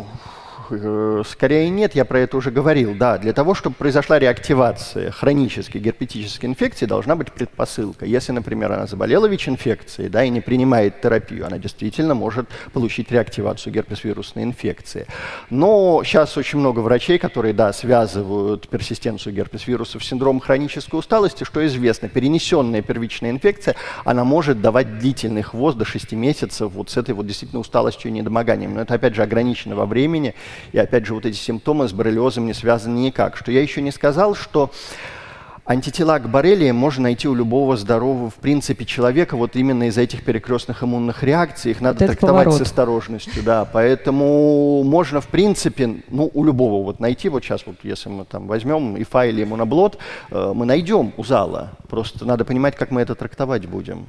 Э, скорее нет, я про это уже говорил. Да, для того, чтобы произошла реактивация хронической герпетической инфекции, должна быть предпосылка. Если, например, она заболела ВИЧ-инфекцией да, и не принимает терапию, она действительно может получить реактивацию герпес-вирусной инфекции. Но сейчас очень много врачей, которые да, связывают персистенцию герпес-вируса с синдромом хронической усталости, что известно. Перенесенная первичная инфекция, она может давать длительный хвост до 6 месяцев вот с этой вот действительно усталостью и недомоганием. Но это опять же ограничено во времени и опять же, вот эти симптомы с боррелиозом не связаны никак. Что я еще не сказал, что Антитела к боррелии можно найти у любого здорового, в принципе, человека вот именно из-за этих перекрестных иммунных реакций. Их надо вот трактовать поворот. с осторожностью, да. Поэтому можно, в принципе, ну, у любого вот найти, вот сейчас вот, если мы там возьмем и файле иммуноблот, э, мы найдем у зала. Просто надо понимать, как мы это трактовать будем.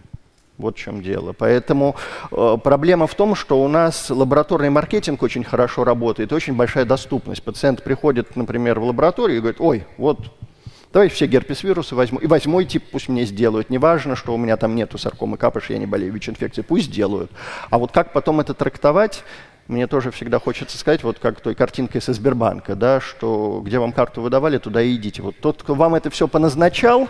Вот в чем дело. Поэтому э, проблема в том, что у нас лабораторный маркетинг очень хорошо работает, очень большая доступность. Пациент приходит, например, в лабораторию и говорит, ой, вот Давай все герпес-вирусы возьму. И восьмой тип пусть мне сделают. Неважно, что у меня там нету саркомы капыш, я не болею ВИЧ-инфекцией. Пусть сделают. А вот как потом это трактовать, мне тоже всегда хочется сказать, вот как той картинкой со Сбербанка, да, что где вам карту выдавали, туда и идите. Вот тот, кто вам это все поназначал,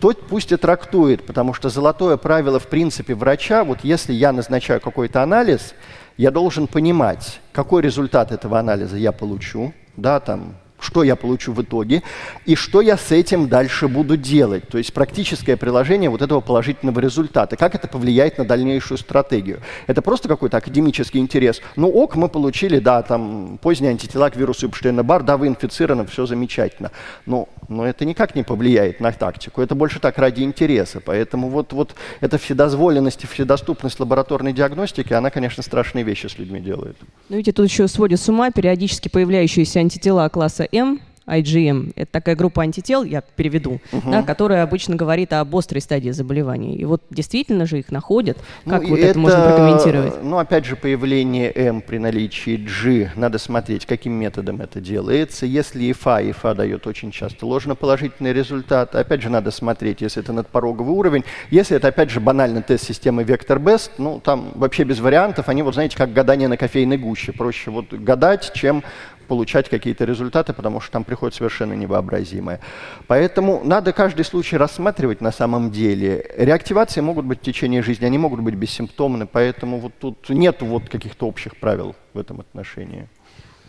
тот пусть и трактует, потому что золотое правило в принципе врача, вот если я назначаю какой-то анализ, я должен понимать, какой результат этого анализа я получу, да, там, что я получу в итоге и что я с этим дальше буду делать. То есть практическое приложение вот этого положительного результата. Как это повлияет на дальнейшую стратегию. Это просто какой-то академический интерес. Ну ок, мы получили, да, там поздние антитела к вирусу Эпштейна-Бар, да, вы инфицированы, все замечательно. Но, но это никак не повлияет на тактику. Это больше так ради интереса. Поэтому вот, вот эта вседозволенность и вседоступность лабораторной диагностики, она, конечно, страшные вещи с людьми делает. Ну, видите, тут еще сводит с ума периодически появляющиеся антитела класса М, IgM. Это такая группа антител, я переведу, угу. да, которая обычно говорит об острой стадии заболевания. И вот действительно же их находят. Ну, как ну, вот это, это можно прокомментировать? Ну, опять же, появление М при наличии G. Надо смотреть, каким методом это делается. Если ИФА, ИФА дает очень часто ложноположительный результат. Опять же, надо смотреть, если это надпороговый уровень. Если это, опять же, банальный тест системы Vector Best, ну, там вообще без вариантов. Они, вот знаете, как гадание на кофейной гуще. Проще вот гадать, чем получать какие-то результаты, потому что там приходит совершенно невообразимое. Поэтому надо каждый случай рассматривать на самом деле. Реактивации могут быть в течение жизни, они могут быть бессимптомны, поэтому вот тут нет вот каких-то общих правил в этом отношении.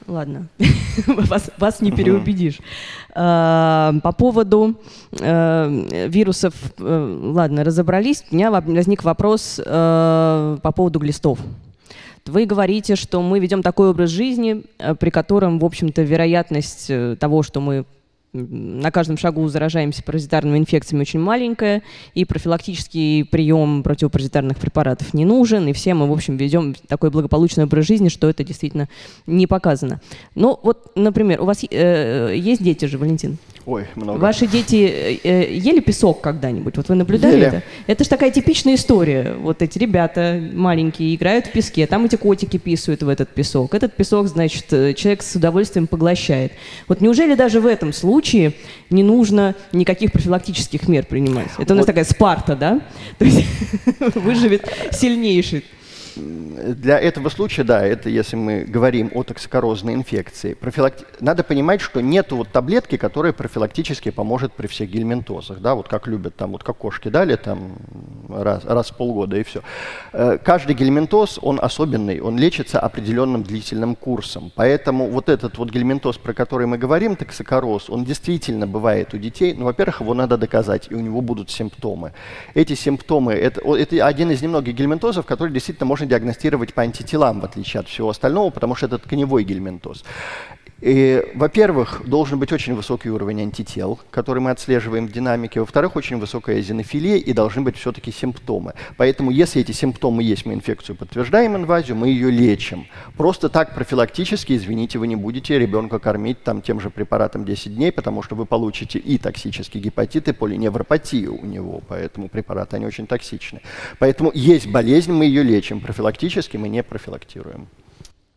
Ладно, вас, вас не переубедишь. А, по поводу э, вирусов, э, ладно, разобрались. У меня возник вопрос э, по поводу глистов. Вы говорите, что мы ведем такой образ жизни, при котором, в общем-то, вероятность того, что мы на каждом шагу заражаемся паразитарными инфекциями очень маленькая, и профилактический прием противопаразитарных препаратов не нужен, и все мы, в общем, ведем такой благополучный образ жизни, что это действительно не показано. Но вот, например, у вас э, есть дети же, Валентин? Ой, много. Ваши дети э, э, ели песок когда-нибудь? Вот вы наблюдали ели. это? Это же такая типичная история. Вот эти ребята маленькие играют в песке, там эти котики писают в этот песок. Этот песок, значит, э, человек с удовольствием поглощает. Вот неужели даже в этом случае не нужно никаких профилактических мер принимать? Это у нас вот. такая Спарта, да? То есть выживет сильнейший для этого случая, да, это если мы говорим о токсикорозной инфекции, профилакти... надо понимать, что нет вот таблетки, которая профилактически поможет при всех гельминтозах, да, вот как любят там, вот как кошки дали там раз, раз в полгода и все. Э, каждый гельминтоз, он особенный, он лечится определенным длительным курсом, поэтому вот этот вот гельминтоз, про который мы говорим, токсикороз, он действительно бывает у детей, но, во-первых, его надо доказать, и у него будут симптомы. Эти симптомы, это, это один из немногих гельминтозов, который действительно можно диагностировать по антителам, в отличие от всего остального, потому что это тканевой гельминтоз. И, во-первых, должен быть очень высокий уровень антител, который мы отслеживаем в динамике. Во-вторых, очень высокая эзинофилия и должны быть все-таки симптомы. Поэтому, если эти симптомы есть, мы инфекцию подтверждаем, инвазию, мы ее лечим. Просто так профилактически, извините, вы не будете ребенка кормить там, тем же препаратом 10 дней, потому что вы получите и токсический гепатит, и полиневропатию у него. Поэтому препараты, они очень токсичны. Поэтому есть болезнь, мы ее лечим. Профилактически мы не профилактируем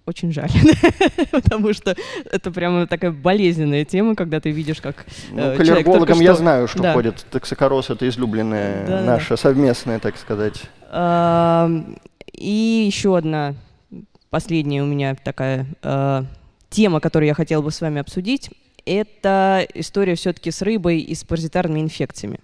очень жаль, потому что это прямо такая болезненная тема, когда ты видишь, как ну, э, к аллергологам я знаю, что да. ходит токсикороз, это излюбленная да, наша да. совместная, так сказать. И еще одна последняя у меня такая а, тема, которую я хотела бы с вами обсудить, это история все-таки с рыбой и с паразитарными инфекциями.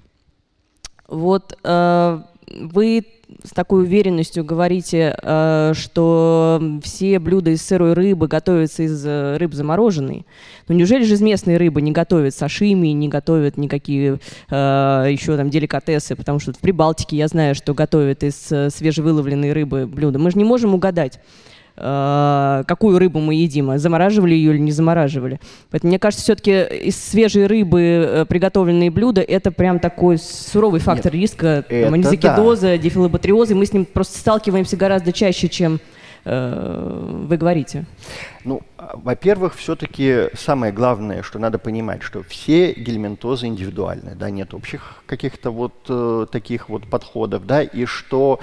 Вот а, вы с такой уверенностью говорите, э, что все блюда из сырой рыбы готовятся из э, рыб замороженной. Но неужели же из местной рыбы не готовят сашими, не готовят никакие э, еще там деликатесы? Потому что в Прибалтике я знаю, что готовят из свежевыловленной рыбы блюда. Мы же не можем угадать Э, какую рыбу мы едим, а замораживали ее или не замораживали. Поэтому мне кажется, все-таки из свежей рыбы э, приготовленные блюда это прям такой суровый фактор Нет, риска там, анизокидоза, да. дифилобатриоза. Мы с ним просто сталкиваемся гораздо чаще, чем э, вы говорите. Ну, а, во-первых, все-таки самое главное, что надо понимать, что все гельминтозы индивидуальны, да, нет общих каких-то вот э, таких вот подходов, да, и что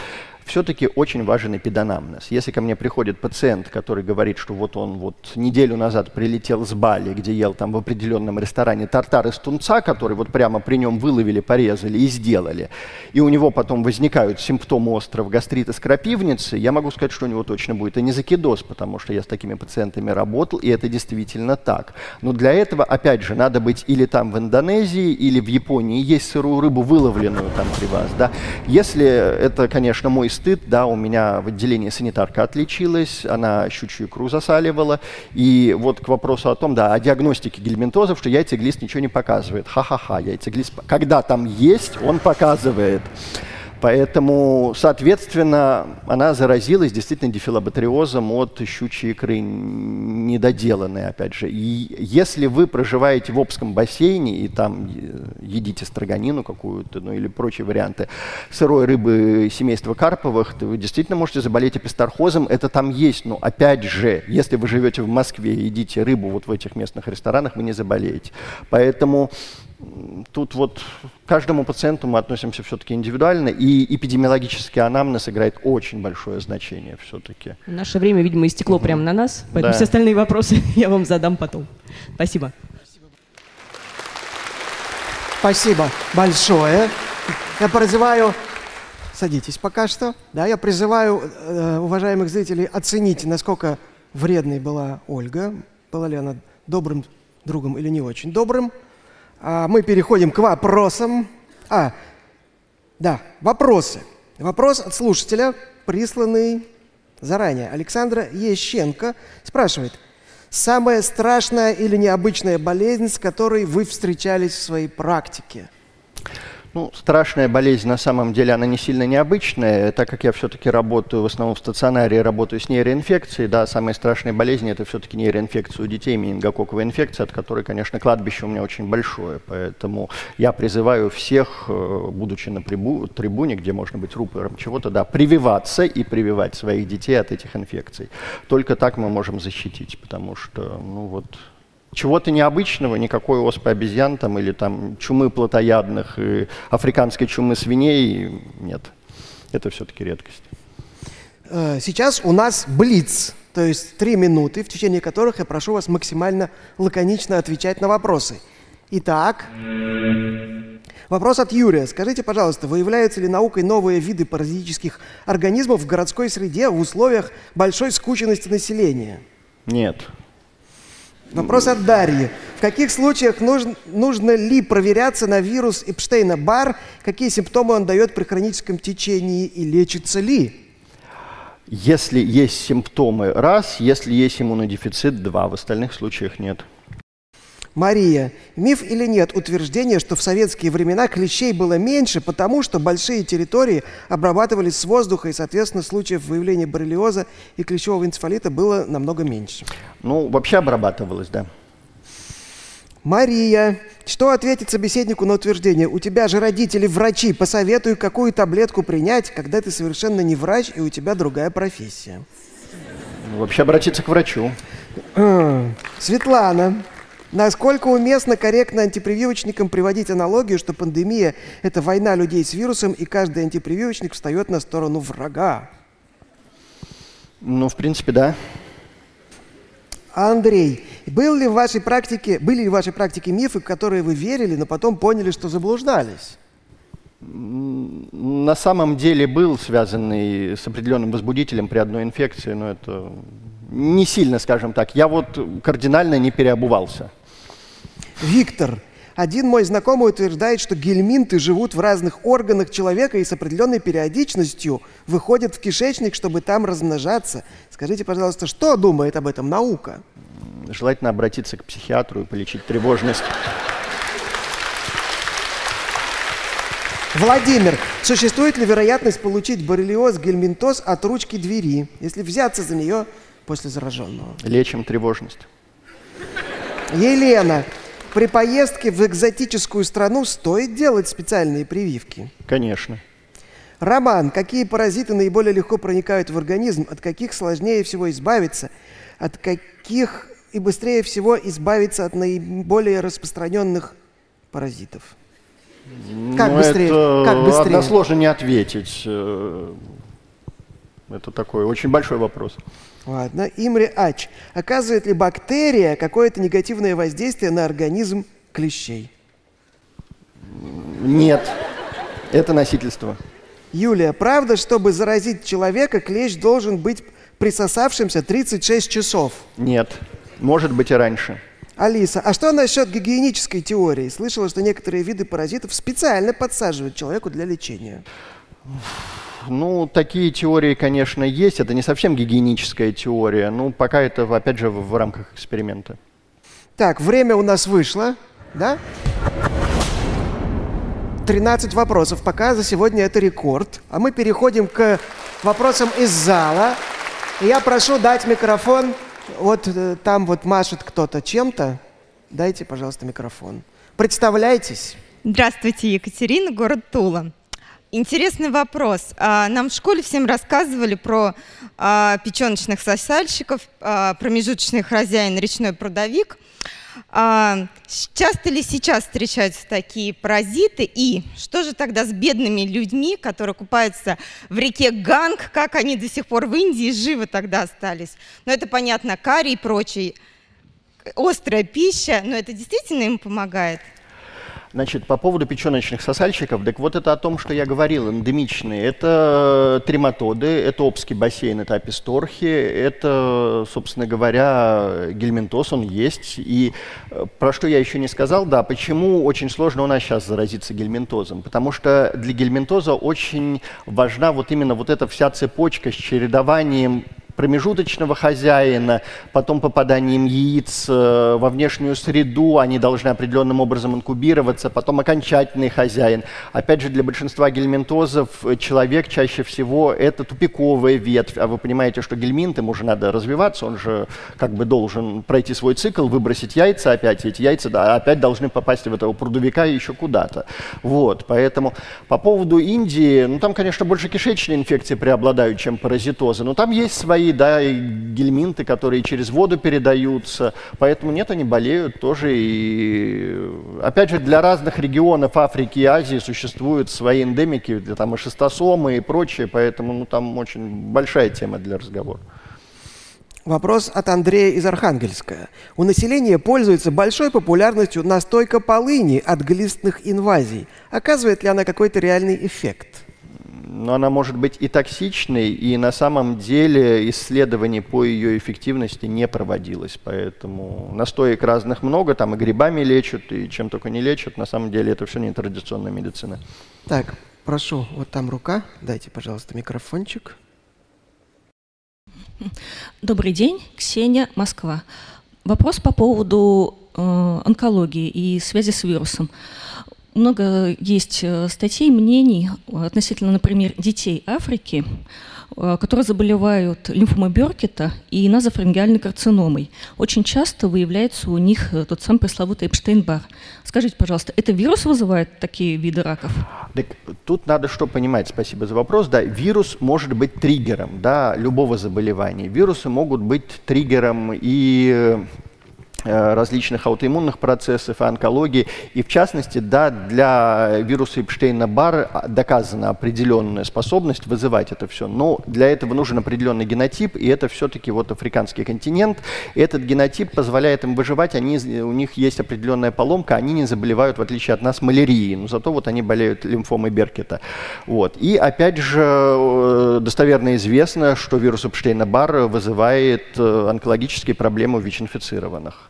все-таки очень важен эпиданамнез. Если ко мне приходит пациент, который говорит, что вот он вот неделю назад прилетел с Бали, где ел там в определенном ресторане тартар из тунца, который вот прямо при нем выловили, порезали и сделали, и у него потом возникают симптомы острого гастрита с крапивницы, я могу сказать, что у него точно будет анизокидоз, потому что я с такими пациентами работал, и это действительно так. Но для этого, опять же, надо быть или там в Индонезии, или в Японии, есть сырую рыбу, выловленную там при вас. Да? Если это, конечно, мой стыд, да, у меня в отделении санитарка отличилась, она щучью икру засаливала, и вот к вопросу о том, да, о диагностике гельминтозов, что яйцеглист ничего не показывает. Ха-ха-ха, яйцеглист, когда там есть, он показывает. Поэтому, соответственно, она заразилась действительно дифилобатриозом от щучьей икры недоделанной, опять же. И если вы проживаете в Обском бассейне и там едите строганину какую-то, ну или прочие варианты сырой рыбы семейства карповых, то вы действительно можете заболеть эпистархозом, это там есть. Но опять же, если вы живете в Москве и едите рыбу вот в этих местных ресторанах, вы не заболеете. Поэтому тут вот к каждому пациенту мы относимся все-таки индивидуально, и эпидемиологический анамнез играет очень большое значение все-таки. Наше время, видимо, истекло угу. прямо на нас, поэтому да. все остальные вопросы я вам задам потом. Спасибо. Спасибо большое. Я призываю, садитесь пока что, да, я призываю э, уважаемых зрителей оценить, насколько вредной была Ольга, была ли она добрым другом или не очень добрым. А, мы переходим к вопросам. А, да, вопросы. Вопрос от слушателя, присланный заранее. Александра Ещенко спрашивает. самая страшная или необычная болезнь, с которой вы встречались в своей практике? Ну, страшная болезнь на самом деле, она не сильно необычная, так как я все-таки работаю в основном в стационаре, работаю с нейроинфекцией, да, самая страшная болезнь это все-таки нейроинфекция у детей, менингококковая инфекция, от которой, конечно, кладбище у меня очень большое, поэтому я призываю всех, э, будучи на трибуне, где можно быть рупором чего-то, да, прививаться и прививать своих детей от этих инфекций. Только так мы можем защитить, потому что, ну вот, чего-то необычного, никакой оспы обезьян там, или там чумы плотоядных, африканской чумы свиней нет. Это все-таки редкость. Э, сейчас у нас блиц, то есть три минуты, в течение которых я прошу вас максимально лаконично отвечать на вопросы. Итак, вопрос от Юрия. Скажите, пожалуйста, выявляются ли наукой новые виды паразитических организмов в городской среде в условиях большой скученности населения? Нет. Вопрос от Дарьи. В каких случаях нужно, нужно ли проверяться на вирус Эпштейна-Бар? Какие симптомы он дает при хроническом течении и лечится ли? Если есть симптомы, раз. Если есть иммунодефицит, два. В остальных случаях нет. Мария, миф или нет утверждение, что в советские времена клещей было меньше, потому что большие территории обрабатывались с воздуха, и, соответственно, случаев выявления боррелиоза и клещевого энцефалита было намного меньше? Ну, вообще обрабатывалось, да. Мария, что ответить собеседнику на утверждение? У тебя же родители врачи, посоветуй, какую таблетку принять, когда ты совершенно не врач и у тебя другая профессия. Вообще обратиться к врачу. А, Светлана, Насколько уместно, корректно антипрививочникам приводить аналогию, что пандемия – это война людей с вирусом, и каждый антипрививочник встает на сторону врага? Ну, в принципе, да. Андрей, был ли в вашей практике, были ли в вашей практике мифы, в которые вы верили, но потом поняли, что заблуждались? На самом деле был связанный с определенным возбудителем при одной инфекции, но это не сильно, скажем так. Я вот кардинально не переобувался. Виктор, один мой знакомый утверждает, что гельминты живут в разных органах человека и с определенной периодичностью выходят в кишечник, чтобы там размножаться. Скажите, пожалуйста, что думает об этом наука? Желательно обратиться к психиатру и полечить тревожность. Владимир, существует ли вероятность получить боррелиоз гельминтоз от ручки двери, если взяться за нее после зараженного? Лечим тревожность. Елена, при поездке в экзотическую страну стоит делать специальные прививки? Конечно. Роман, какие паразиты наиболее легко проникают в организм, от каких сложнее всего избавиться, от каких и быстрее всего избавиться от наиболее распространенных паразитов? Как ну, быстрее? Это как быстрее? Односложно не ответить. Э, это такой очень большой вопрос. Ладно. Имре Ач. Оказывает ли бактерия какое-то негативное воздействие на организм клещей? Нет. Это носительство. Юлия, правда, чтобы заразить человека, клещ должен быть присосавшимся 36 часов? Нет. Может быть и раньше. Алиса, а что насчет гигиенической теории? Слышала, что некоторые виды паразитов специально подсаживают человеку для лечения. Ну, такие теории, конечно, есть. Это не совсем гигиеническая теория. Ну, пока это, опять же, в, в рамках эксперимента. Так, время у нас вышло, да? 13 вопросов. Пока за сегодня это рекорд. А мы переходим к вопросам из зала. Я прошу дать микрофон. Вот э, там вот машет кто-то чем-то. Дайте, пожалуйста, микрофон. Представляйтесь. Здравствуйте, Екатерина, город Тула. Интересный вопрос. А, нам в школе всем рассказывали про а, печеночных сосальщиков, а, промежуточный хозяин, речной продавик. Часто ли сейчас встречаются такие паразиты? И что же тогда с бедными людьми, которые купаются в реке Ганг, как они до сих пор в Индии живы тогда остались? Но ну, это понятно, карий и прочий. Острая пища, но это действительно им помогает? Значит, по поводу печеночных сосальщиков, так вот это о том, что я говорил, эндемичные. Это трематоды, это Обский бассейн, это аписторхи, это, собственно говоря, гельминтоз, он есть. И э, про что я еще не сказал, да, почему очень сложно у нас сейчас заразиться гельминтозом? Потому что для гельминтоза очень важна вот именно вот эта вся цепочка с чередованием промежуточного хозяина, потом попаданием яиц э, во внешнюю среду, они должны определенным образом инкубироваться, потом окончательный хозяин. Опять же, для большинства гельминтозов человек чаще всего это тупиковая ветвь, а вы понимаете, что гельминт, ему же надо развиваться, он же как бы должен пройти свой цикл, выбросить яйца опять, и эти яйца да, опять должны попасть в этого прудовика еще куда-то. Вот, поэтому по поводу Индии, ну там, конечно, больше кишечные инфекции преобладают, чем паразитозы, но там есть свои, да, гельминты, которые через воду передаются, поэтому нет, они болеют тоже. И опять же, для разных регионов Африки и Азии существуют свои эндемики, там и шестосомы и прочее, поэтому ну, там очень большая тема для разговора. Вопрос от Андрея из Архангельска. У населения пользуется большой популярностью настойка полыни от глистных инвазий. Оказывает ли она какой-то реальный эффект? Но она может быть и токсичной, и на самом деле исследований по ее эффективности не проводилось. Поэтому настоек разных много, там и грибами лечат, и чем только не лечат. На самом деле это все не традиционная медицина. Так, прошу, вот там рука. Дайте, пожалуйста, микрофончик. Добрый день, Ксения, Москва. Вопрос по поводу э, онкологии и связи с вирусом много есть э, статей, мнений относительно, например, детей Африки, э, которые заболевают лимфомой Беркета и назофарингеальной карциномой. Очень часто выявляется у них э, тот самый пресловутый Эпштейн-Бар. Скажите, пожалуйста, это вирус вызывает такие виды раков? Так, тут надо что понимать, спасибо за вопрос. Да, вирус может быть триггером да, любого заболевания. Вирусы могут быть триггером и различных аутоиммунных процессов и онкологии. И в частности, да, для вируса Эпштейна-Барр доказана определенная способность вызывать это все. Но для этого нужен определенный генотип, и это все-таки вот африканский континент. Этот генотип позволяет им выживать, они, у них есть определенная поломка, они не заболевают, в отличие от нас, малярией, но зато вот они болеют лимфомой Беркета. Вот. И опять же, э, достоверно известно, что вирус Эпштейна-Барр вызывает э, онкологические проблемы у ВИЧ-инфицированных.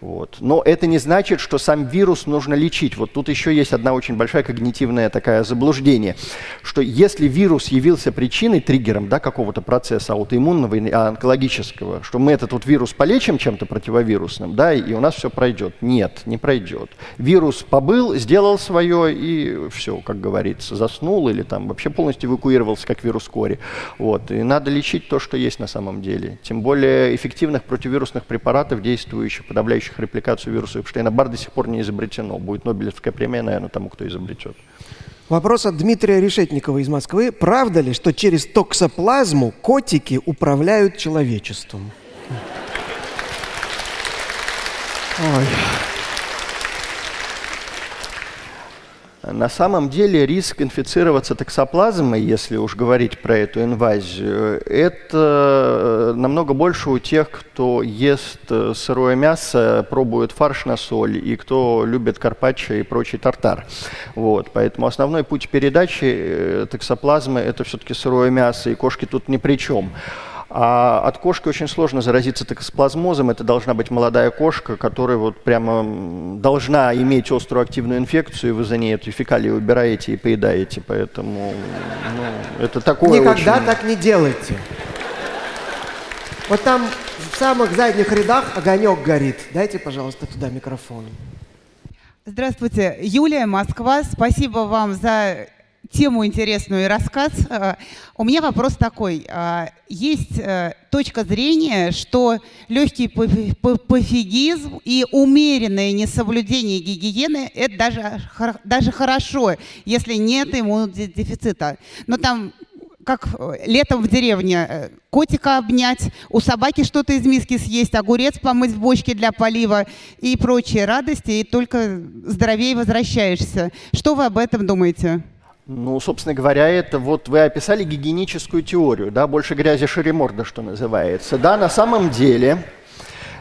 Вот. Но это не значит, что сам вирус нужно лечить. Вот тут еще есть одна очень большая когнитивная такая заблуждение, что если вирус явился причиной, триггером да, какого-то процесса аутоиммунного и онкологического, что мы этот вот вирус полечим чем-то противовирусным, да, и у нас все пройдет. Нет, не пройдет. Вирус побыл, сделал свое и все, как говорится, заснул или там вообще полностью эвакуировался, как вирус кори. Вот. И надо лечить то, что есть на самом деле. Тем более эффективных противовирусных препаратов, действующих, подавляющих позволяющих репликацию вируса Эпштейна-Бар до сих пор не изобретено. Будет Нобелевская премия, наверное, тому, кто изобретет. Вопрос от Дмитрия Решетникова из Москвы. Правда ли, что через токсоплазму котики управляют человечеством? Ой. На самом деле риск инфицироваться токсоплазмой, если уж говорить про эту инвазию, это намного больше у тех, кто ест сырое мясо, пробует фарш на соль и кто любит карпаччо и прочий тартар. Вот. Поэтому основной путь передачи э, токсоплазмы – это все-таки сырое мясо, и кошки тут ни при чем. А от кошки очень сложно заразиться токсоплазмозом. Это должна быть молодая кошка, которая вот прямо должна иметь острую активную инфекцию, и вы за ней эту фекалию убираете и поедаете. Поэтому ну, это такое Никогда очень... так не делайте. Вот там в самых задних рядах огонек горит. Дайте, пожалуйста, туда микрофон. Здравствуйте, Юлия, Москва. Спасибо вам за тему интересную и рассказ. Э, у меня вопрос такой. Э, есть э, точка зрения, что легкий пофигизм и умеренное несоблюдение гигиены – это даже, даже хорошо, если нет иммунодефицита. Но там как летом в деревне котика обнять, у собаки что-то из миски съесть, огурец помыть в бочке для полива и прочие радости, и только здоровее возвращаешься. Что вы об этом думаете? Ну, собственно говоря, это вот вы описали гигиеническую теорию, да, больше грязи шире морда, что называется. Да, на самом деле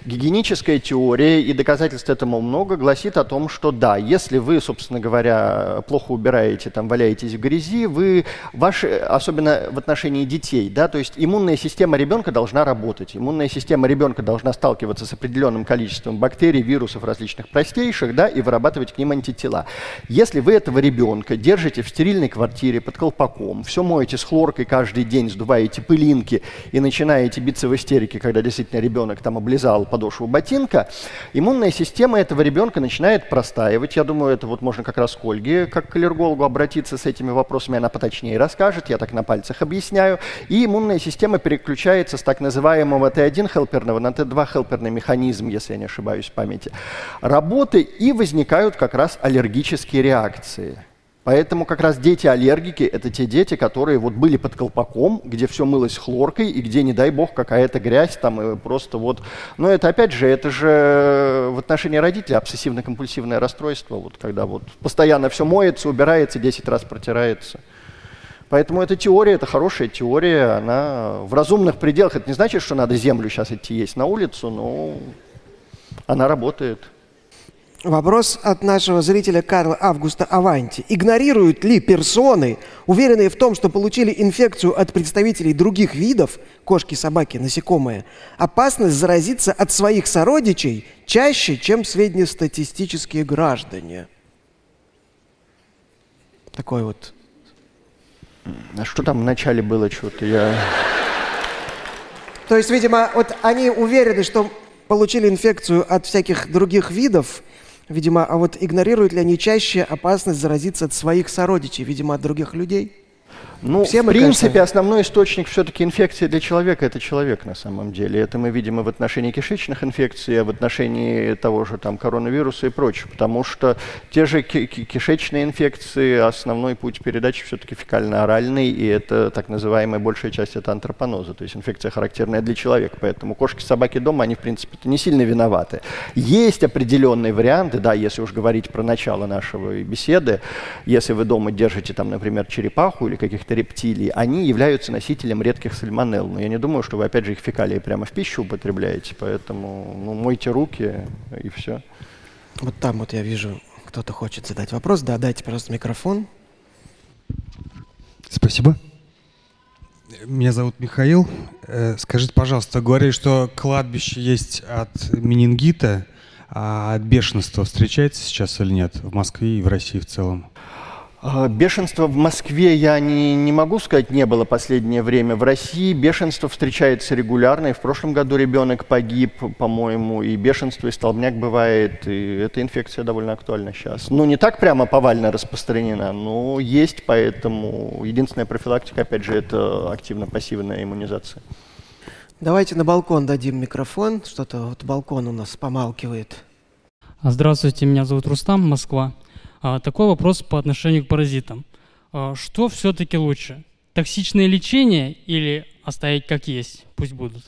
Гигиеническая теория, и доказательств этому много, гласит о том, что да, если вы, собственно говоря, плохо убираете, там, валяетесь в грязи, вы, ваши, особенно в отношении детей, да, то есть иммунная система ребенка должна работать, иммунная система ребенка должна сталкиваться с определенным количеством бактерий, вирусов различных простейших, да, и вырабатывать к ним антитела. Если вы этого ребенка держите в стерильной квартире под колпаком, все моете с хлоркой каждый день, сдуваете пылинки и начинаете биться в истерике, когда действительно ребенок там облизал подошву ботинка, иммунная система этого ребенка начинает простаивать. Я думаю, это вот можно как раз к Ольге, как к аллергологу, обратиться с этими вопросами, она поточнее расскажет, я так на пальцах объясняю. И иммунная система переключается с так называемого Т1 хелперного на Т2 хелперный механизм, если я не ошибаюсь в памяти, работы, и возникают как раз аллергические реакции. Поэтому как раз дети-аллергики – это те дети, которые вот были под колпаком, где все мылось хлоркой, и где, не дай бог, какая-то грязь там, и просто вот… Но это, опять же, это же в отношении родителей обсессивно-компульсивное расстройство, вот когда вот постоянно все моется, убирается, 10 раз протирается. Поэтому эта теория, это хорошая теория, она в разумных пределах. Это не значит, что надо землю сейчас идти есть на улицу, но она работает. Вопрос от нашего зрителя Карла Августа Аванти. Игнорируют ли персоны, уверенные в том, что получили инфекцию от представителей других видов, кошки, собаки, насекомые, опасность заразиться от своих сородичей чаще, чем среднестатистические граждане? Такой вот. А что там вначале было что-то? Я... То есть, видимо, вот они уверены, что получили инфекцию от всяких других видов, Видимо, а вот игнорируют ли они чаще опасность заразиться от своих сородичей, видимо, от других людей? Ну, Все в мы, принципе, кажется... основной источник все-таки инфекции для человека – это человек на самом деле. Это мы видим и в отношении кишечных инфекций, и в отношении того же там, коронавируса и прочего. Потому что те же кишечные инфекции, основной путь передачи все-таки фекально-оральный, и это так называемая большая часть – это антропоноза, то есть инфекция характерная для человека. Поэтому кошки, собаки дома, они, в принципе, не сильно виноваты. Есть определенные варианты, да, если уж говорить про начало нашего беседы, если вы дома держите, там, например, черепаху или каких-то рептилий, они являются носителем редких сальмонелл. Но я не думаю, что вы, опять же, их фекалии прямо в пищу употребляете, поэтому ну, мойте руки и все. Вот там вот я вижу, кто-то хочет задать вопрос. Да, дайте, пожалуйста, микрофон. Спасибо. Меня зовут Михаил. Э, скажите, пожалуйста, говорили, что кладбище есть от менингита, а от бешенства встречается сейчас или нет в Москве и в России в целом? А, бешенство в Москве я не, не могу сказать, не было последнее время. В России бешенство встречается регулярно. И в прошлом году ребенок погиб, по-моему, и бешенство, и столбняк бывает. И эта инфекция довольно актуальна сейчас. Ну, не так прямо повально распространена, но есть, поэтому единственная профилактика, опять же, это активно-пассивная иммунизация. Давайте на балкон дадим микрофон. Что-то вот балкон у нас помалкивает. Здравствуйте, меня зовут Рустам, Москва. А, такой вопрос по отношению к паразитам. А, что все-таки лучше? Токсичное лечение или оставить как есть? Пусть будут.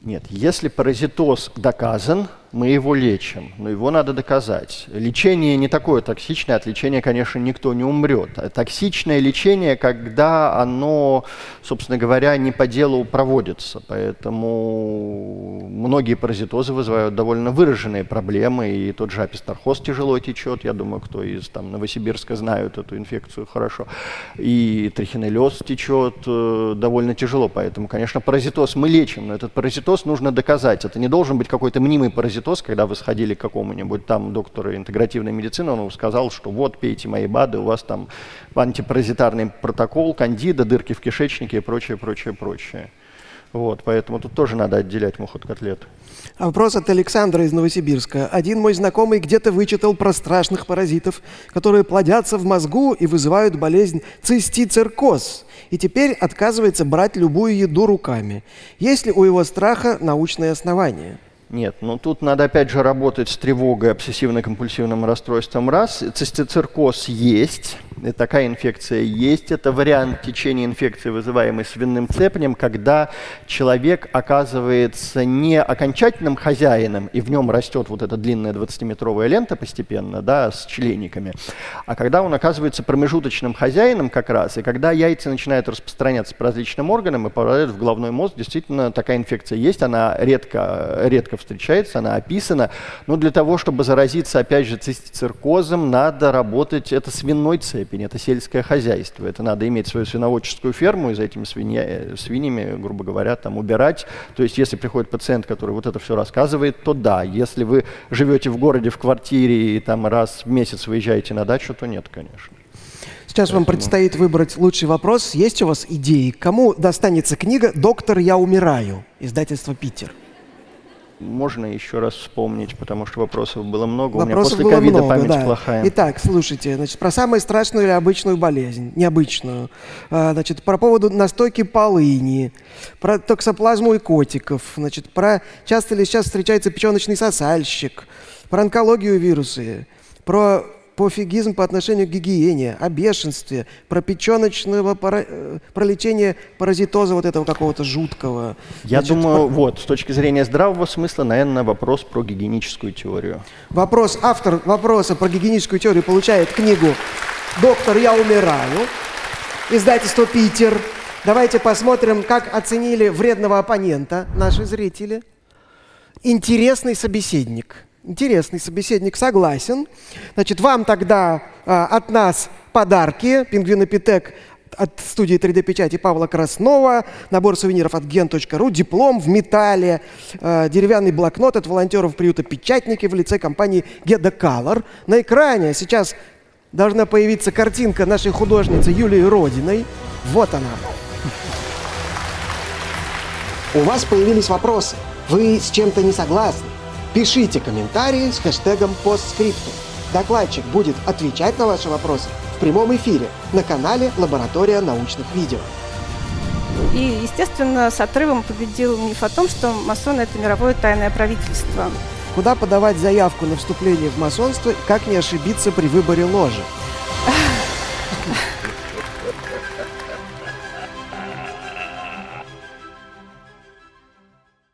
Нет, если паразитоз доказан, мы его лечим, но его надо доказать. Лечение не такое токсичное, от лечения, конечно, никто не умрет. Токсичное лечение, когда оно, собственно говоря, не по делу проводится. Поэтому многие паразитозы вызывают довольно выраженные проблемы, и тот же апистархоз тяжело течет. Я думаю, кто из там, Новосибирска знают эту инфекцию хорошо. И трихинеллез течет э, довольно тяжело. Поэтому, конечно, паразитоз мы лечим, но этот паразитоз нужно доказать. Это не должен быть какой-то мнимый паразитоз, паразитоз, когда вы сходили к какому-нибудь там доктору интегративной медицины, он сказал, что вот, пейте мои БАДы, у вас там антипаразитарный протокол, кандида, дырки в кишечнике и прочее, прочее, прочее. Вот, поэтому тут тоже надо отделять мух от котлет. А вопрос от Александра из Новосибирска. Один мой знакомый где-то вычитал про страшных паразитов, которые плодятся в мозгу и вызывают болезнь цистицеркоз. И теперь отказывается брать любую еду руками. Есть ли у его страха научные основания? Нет, ну тут надо опять же работать с тревогой, обсессивно-компульсивным расстройством раз. Цистициркоз есть, и такая инфекция есть. Это вариант течения инфекции, вызываемой свиным цепнем, когда человек оказывается не окончательным хозяином, и в нем растет вот эта длинная 20-метровая лента постепенно, да, с члениками, а когда он оказывается промежуточным хозяином как раз, и когда яйца начинают распространяться по различным органам и попадают в головной мозг, действительно такая инфекция есть, она редко, редко встречается, она описана. Но для того, чтобы заразиться, опять же, цистициркозом, надо работать, это свиной цепень, это сельское хозяйство. Это надо иметь свою свиноводческую ферму и за этими свинья, свиньями, грубо говоря, там убирать. То есть, если приходит пациент, который вот это все рассказывает, то да. Если вы живете в городе, в квартире и там раз в месяц выезжаете на дачу, то нет, конечно. Сейчас вам предстоит выбрать лучший вопрос. Есть у вас идеи? Кому достанется книга «Доктор, я умираю» издательство «Питер»? Можно еще раз вспомнить, потому что вопросов было много. Вопросов У меня после ковида память да. плохая. Итак, слушайте, значит, про самую страшную или обычную болезнь, необычную. А, Значит, про поводу настойки полыни, про токсоплазму и котиков, значит, про часто ли сейчас встречается печеночный сосальщик, про онкологию вирусы, про пофигизм по отношению к гигиене, о бешенстве, про печеночного, пара- э, про лечение паразитоза вот этого какого-то жуткого. Я Значит, думаю, про- вот, с точки зрения здравого смысла, наверное, вопрос про гигиеническую теорию. Вопрос, автор вопроса про гигиеническую теорию получает книгу «Доктор, я умираю». Издательство «Питер». Давайте посмотрим, как оценили вредного оппонента наши зрители. Интересный собеседник. Интересный собеседник, согласен. Значит, вам тогда а, от нас подарки. Пингвинопитек от студии 3D-печати Павла Краснова, набор сувениров от gen.ru, диплом в металле, э, деревянный блокнот от волонтеров приюта «Печатники» в лице компании Color. На экране сейчас должна появиться картинка нашей художницы Юлии Родиной. Вот она. У вас появились вопросы. Вы с чем-то не согласны? Пишите комментарии с хэштегом постскриптум. Докладчик будет отвечать на ваши вопросы в прямом эфире на канале «Лаборатория научных видео». И, естественно, с отрывом победил миф о том, что масоны – это мировое тайное правительство. Куда подавать заявку на вступление в масонство и как не ошибиться при выборе ложи?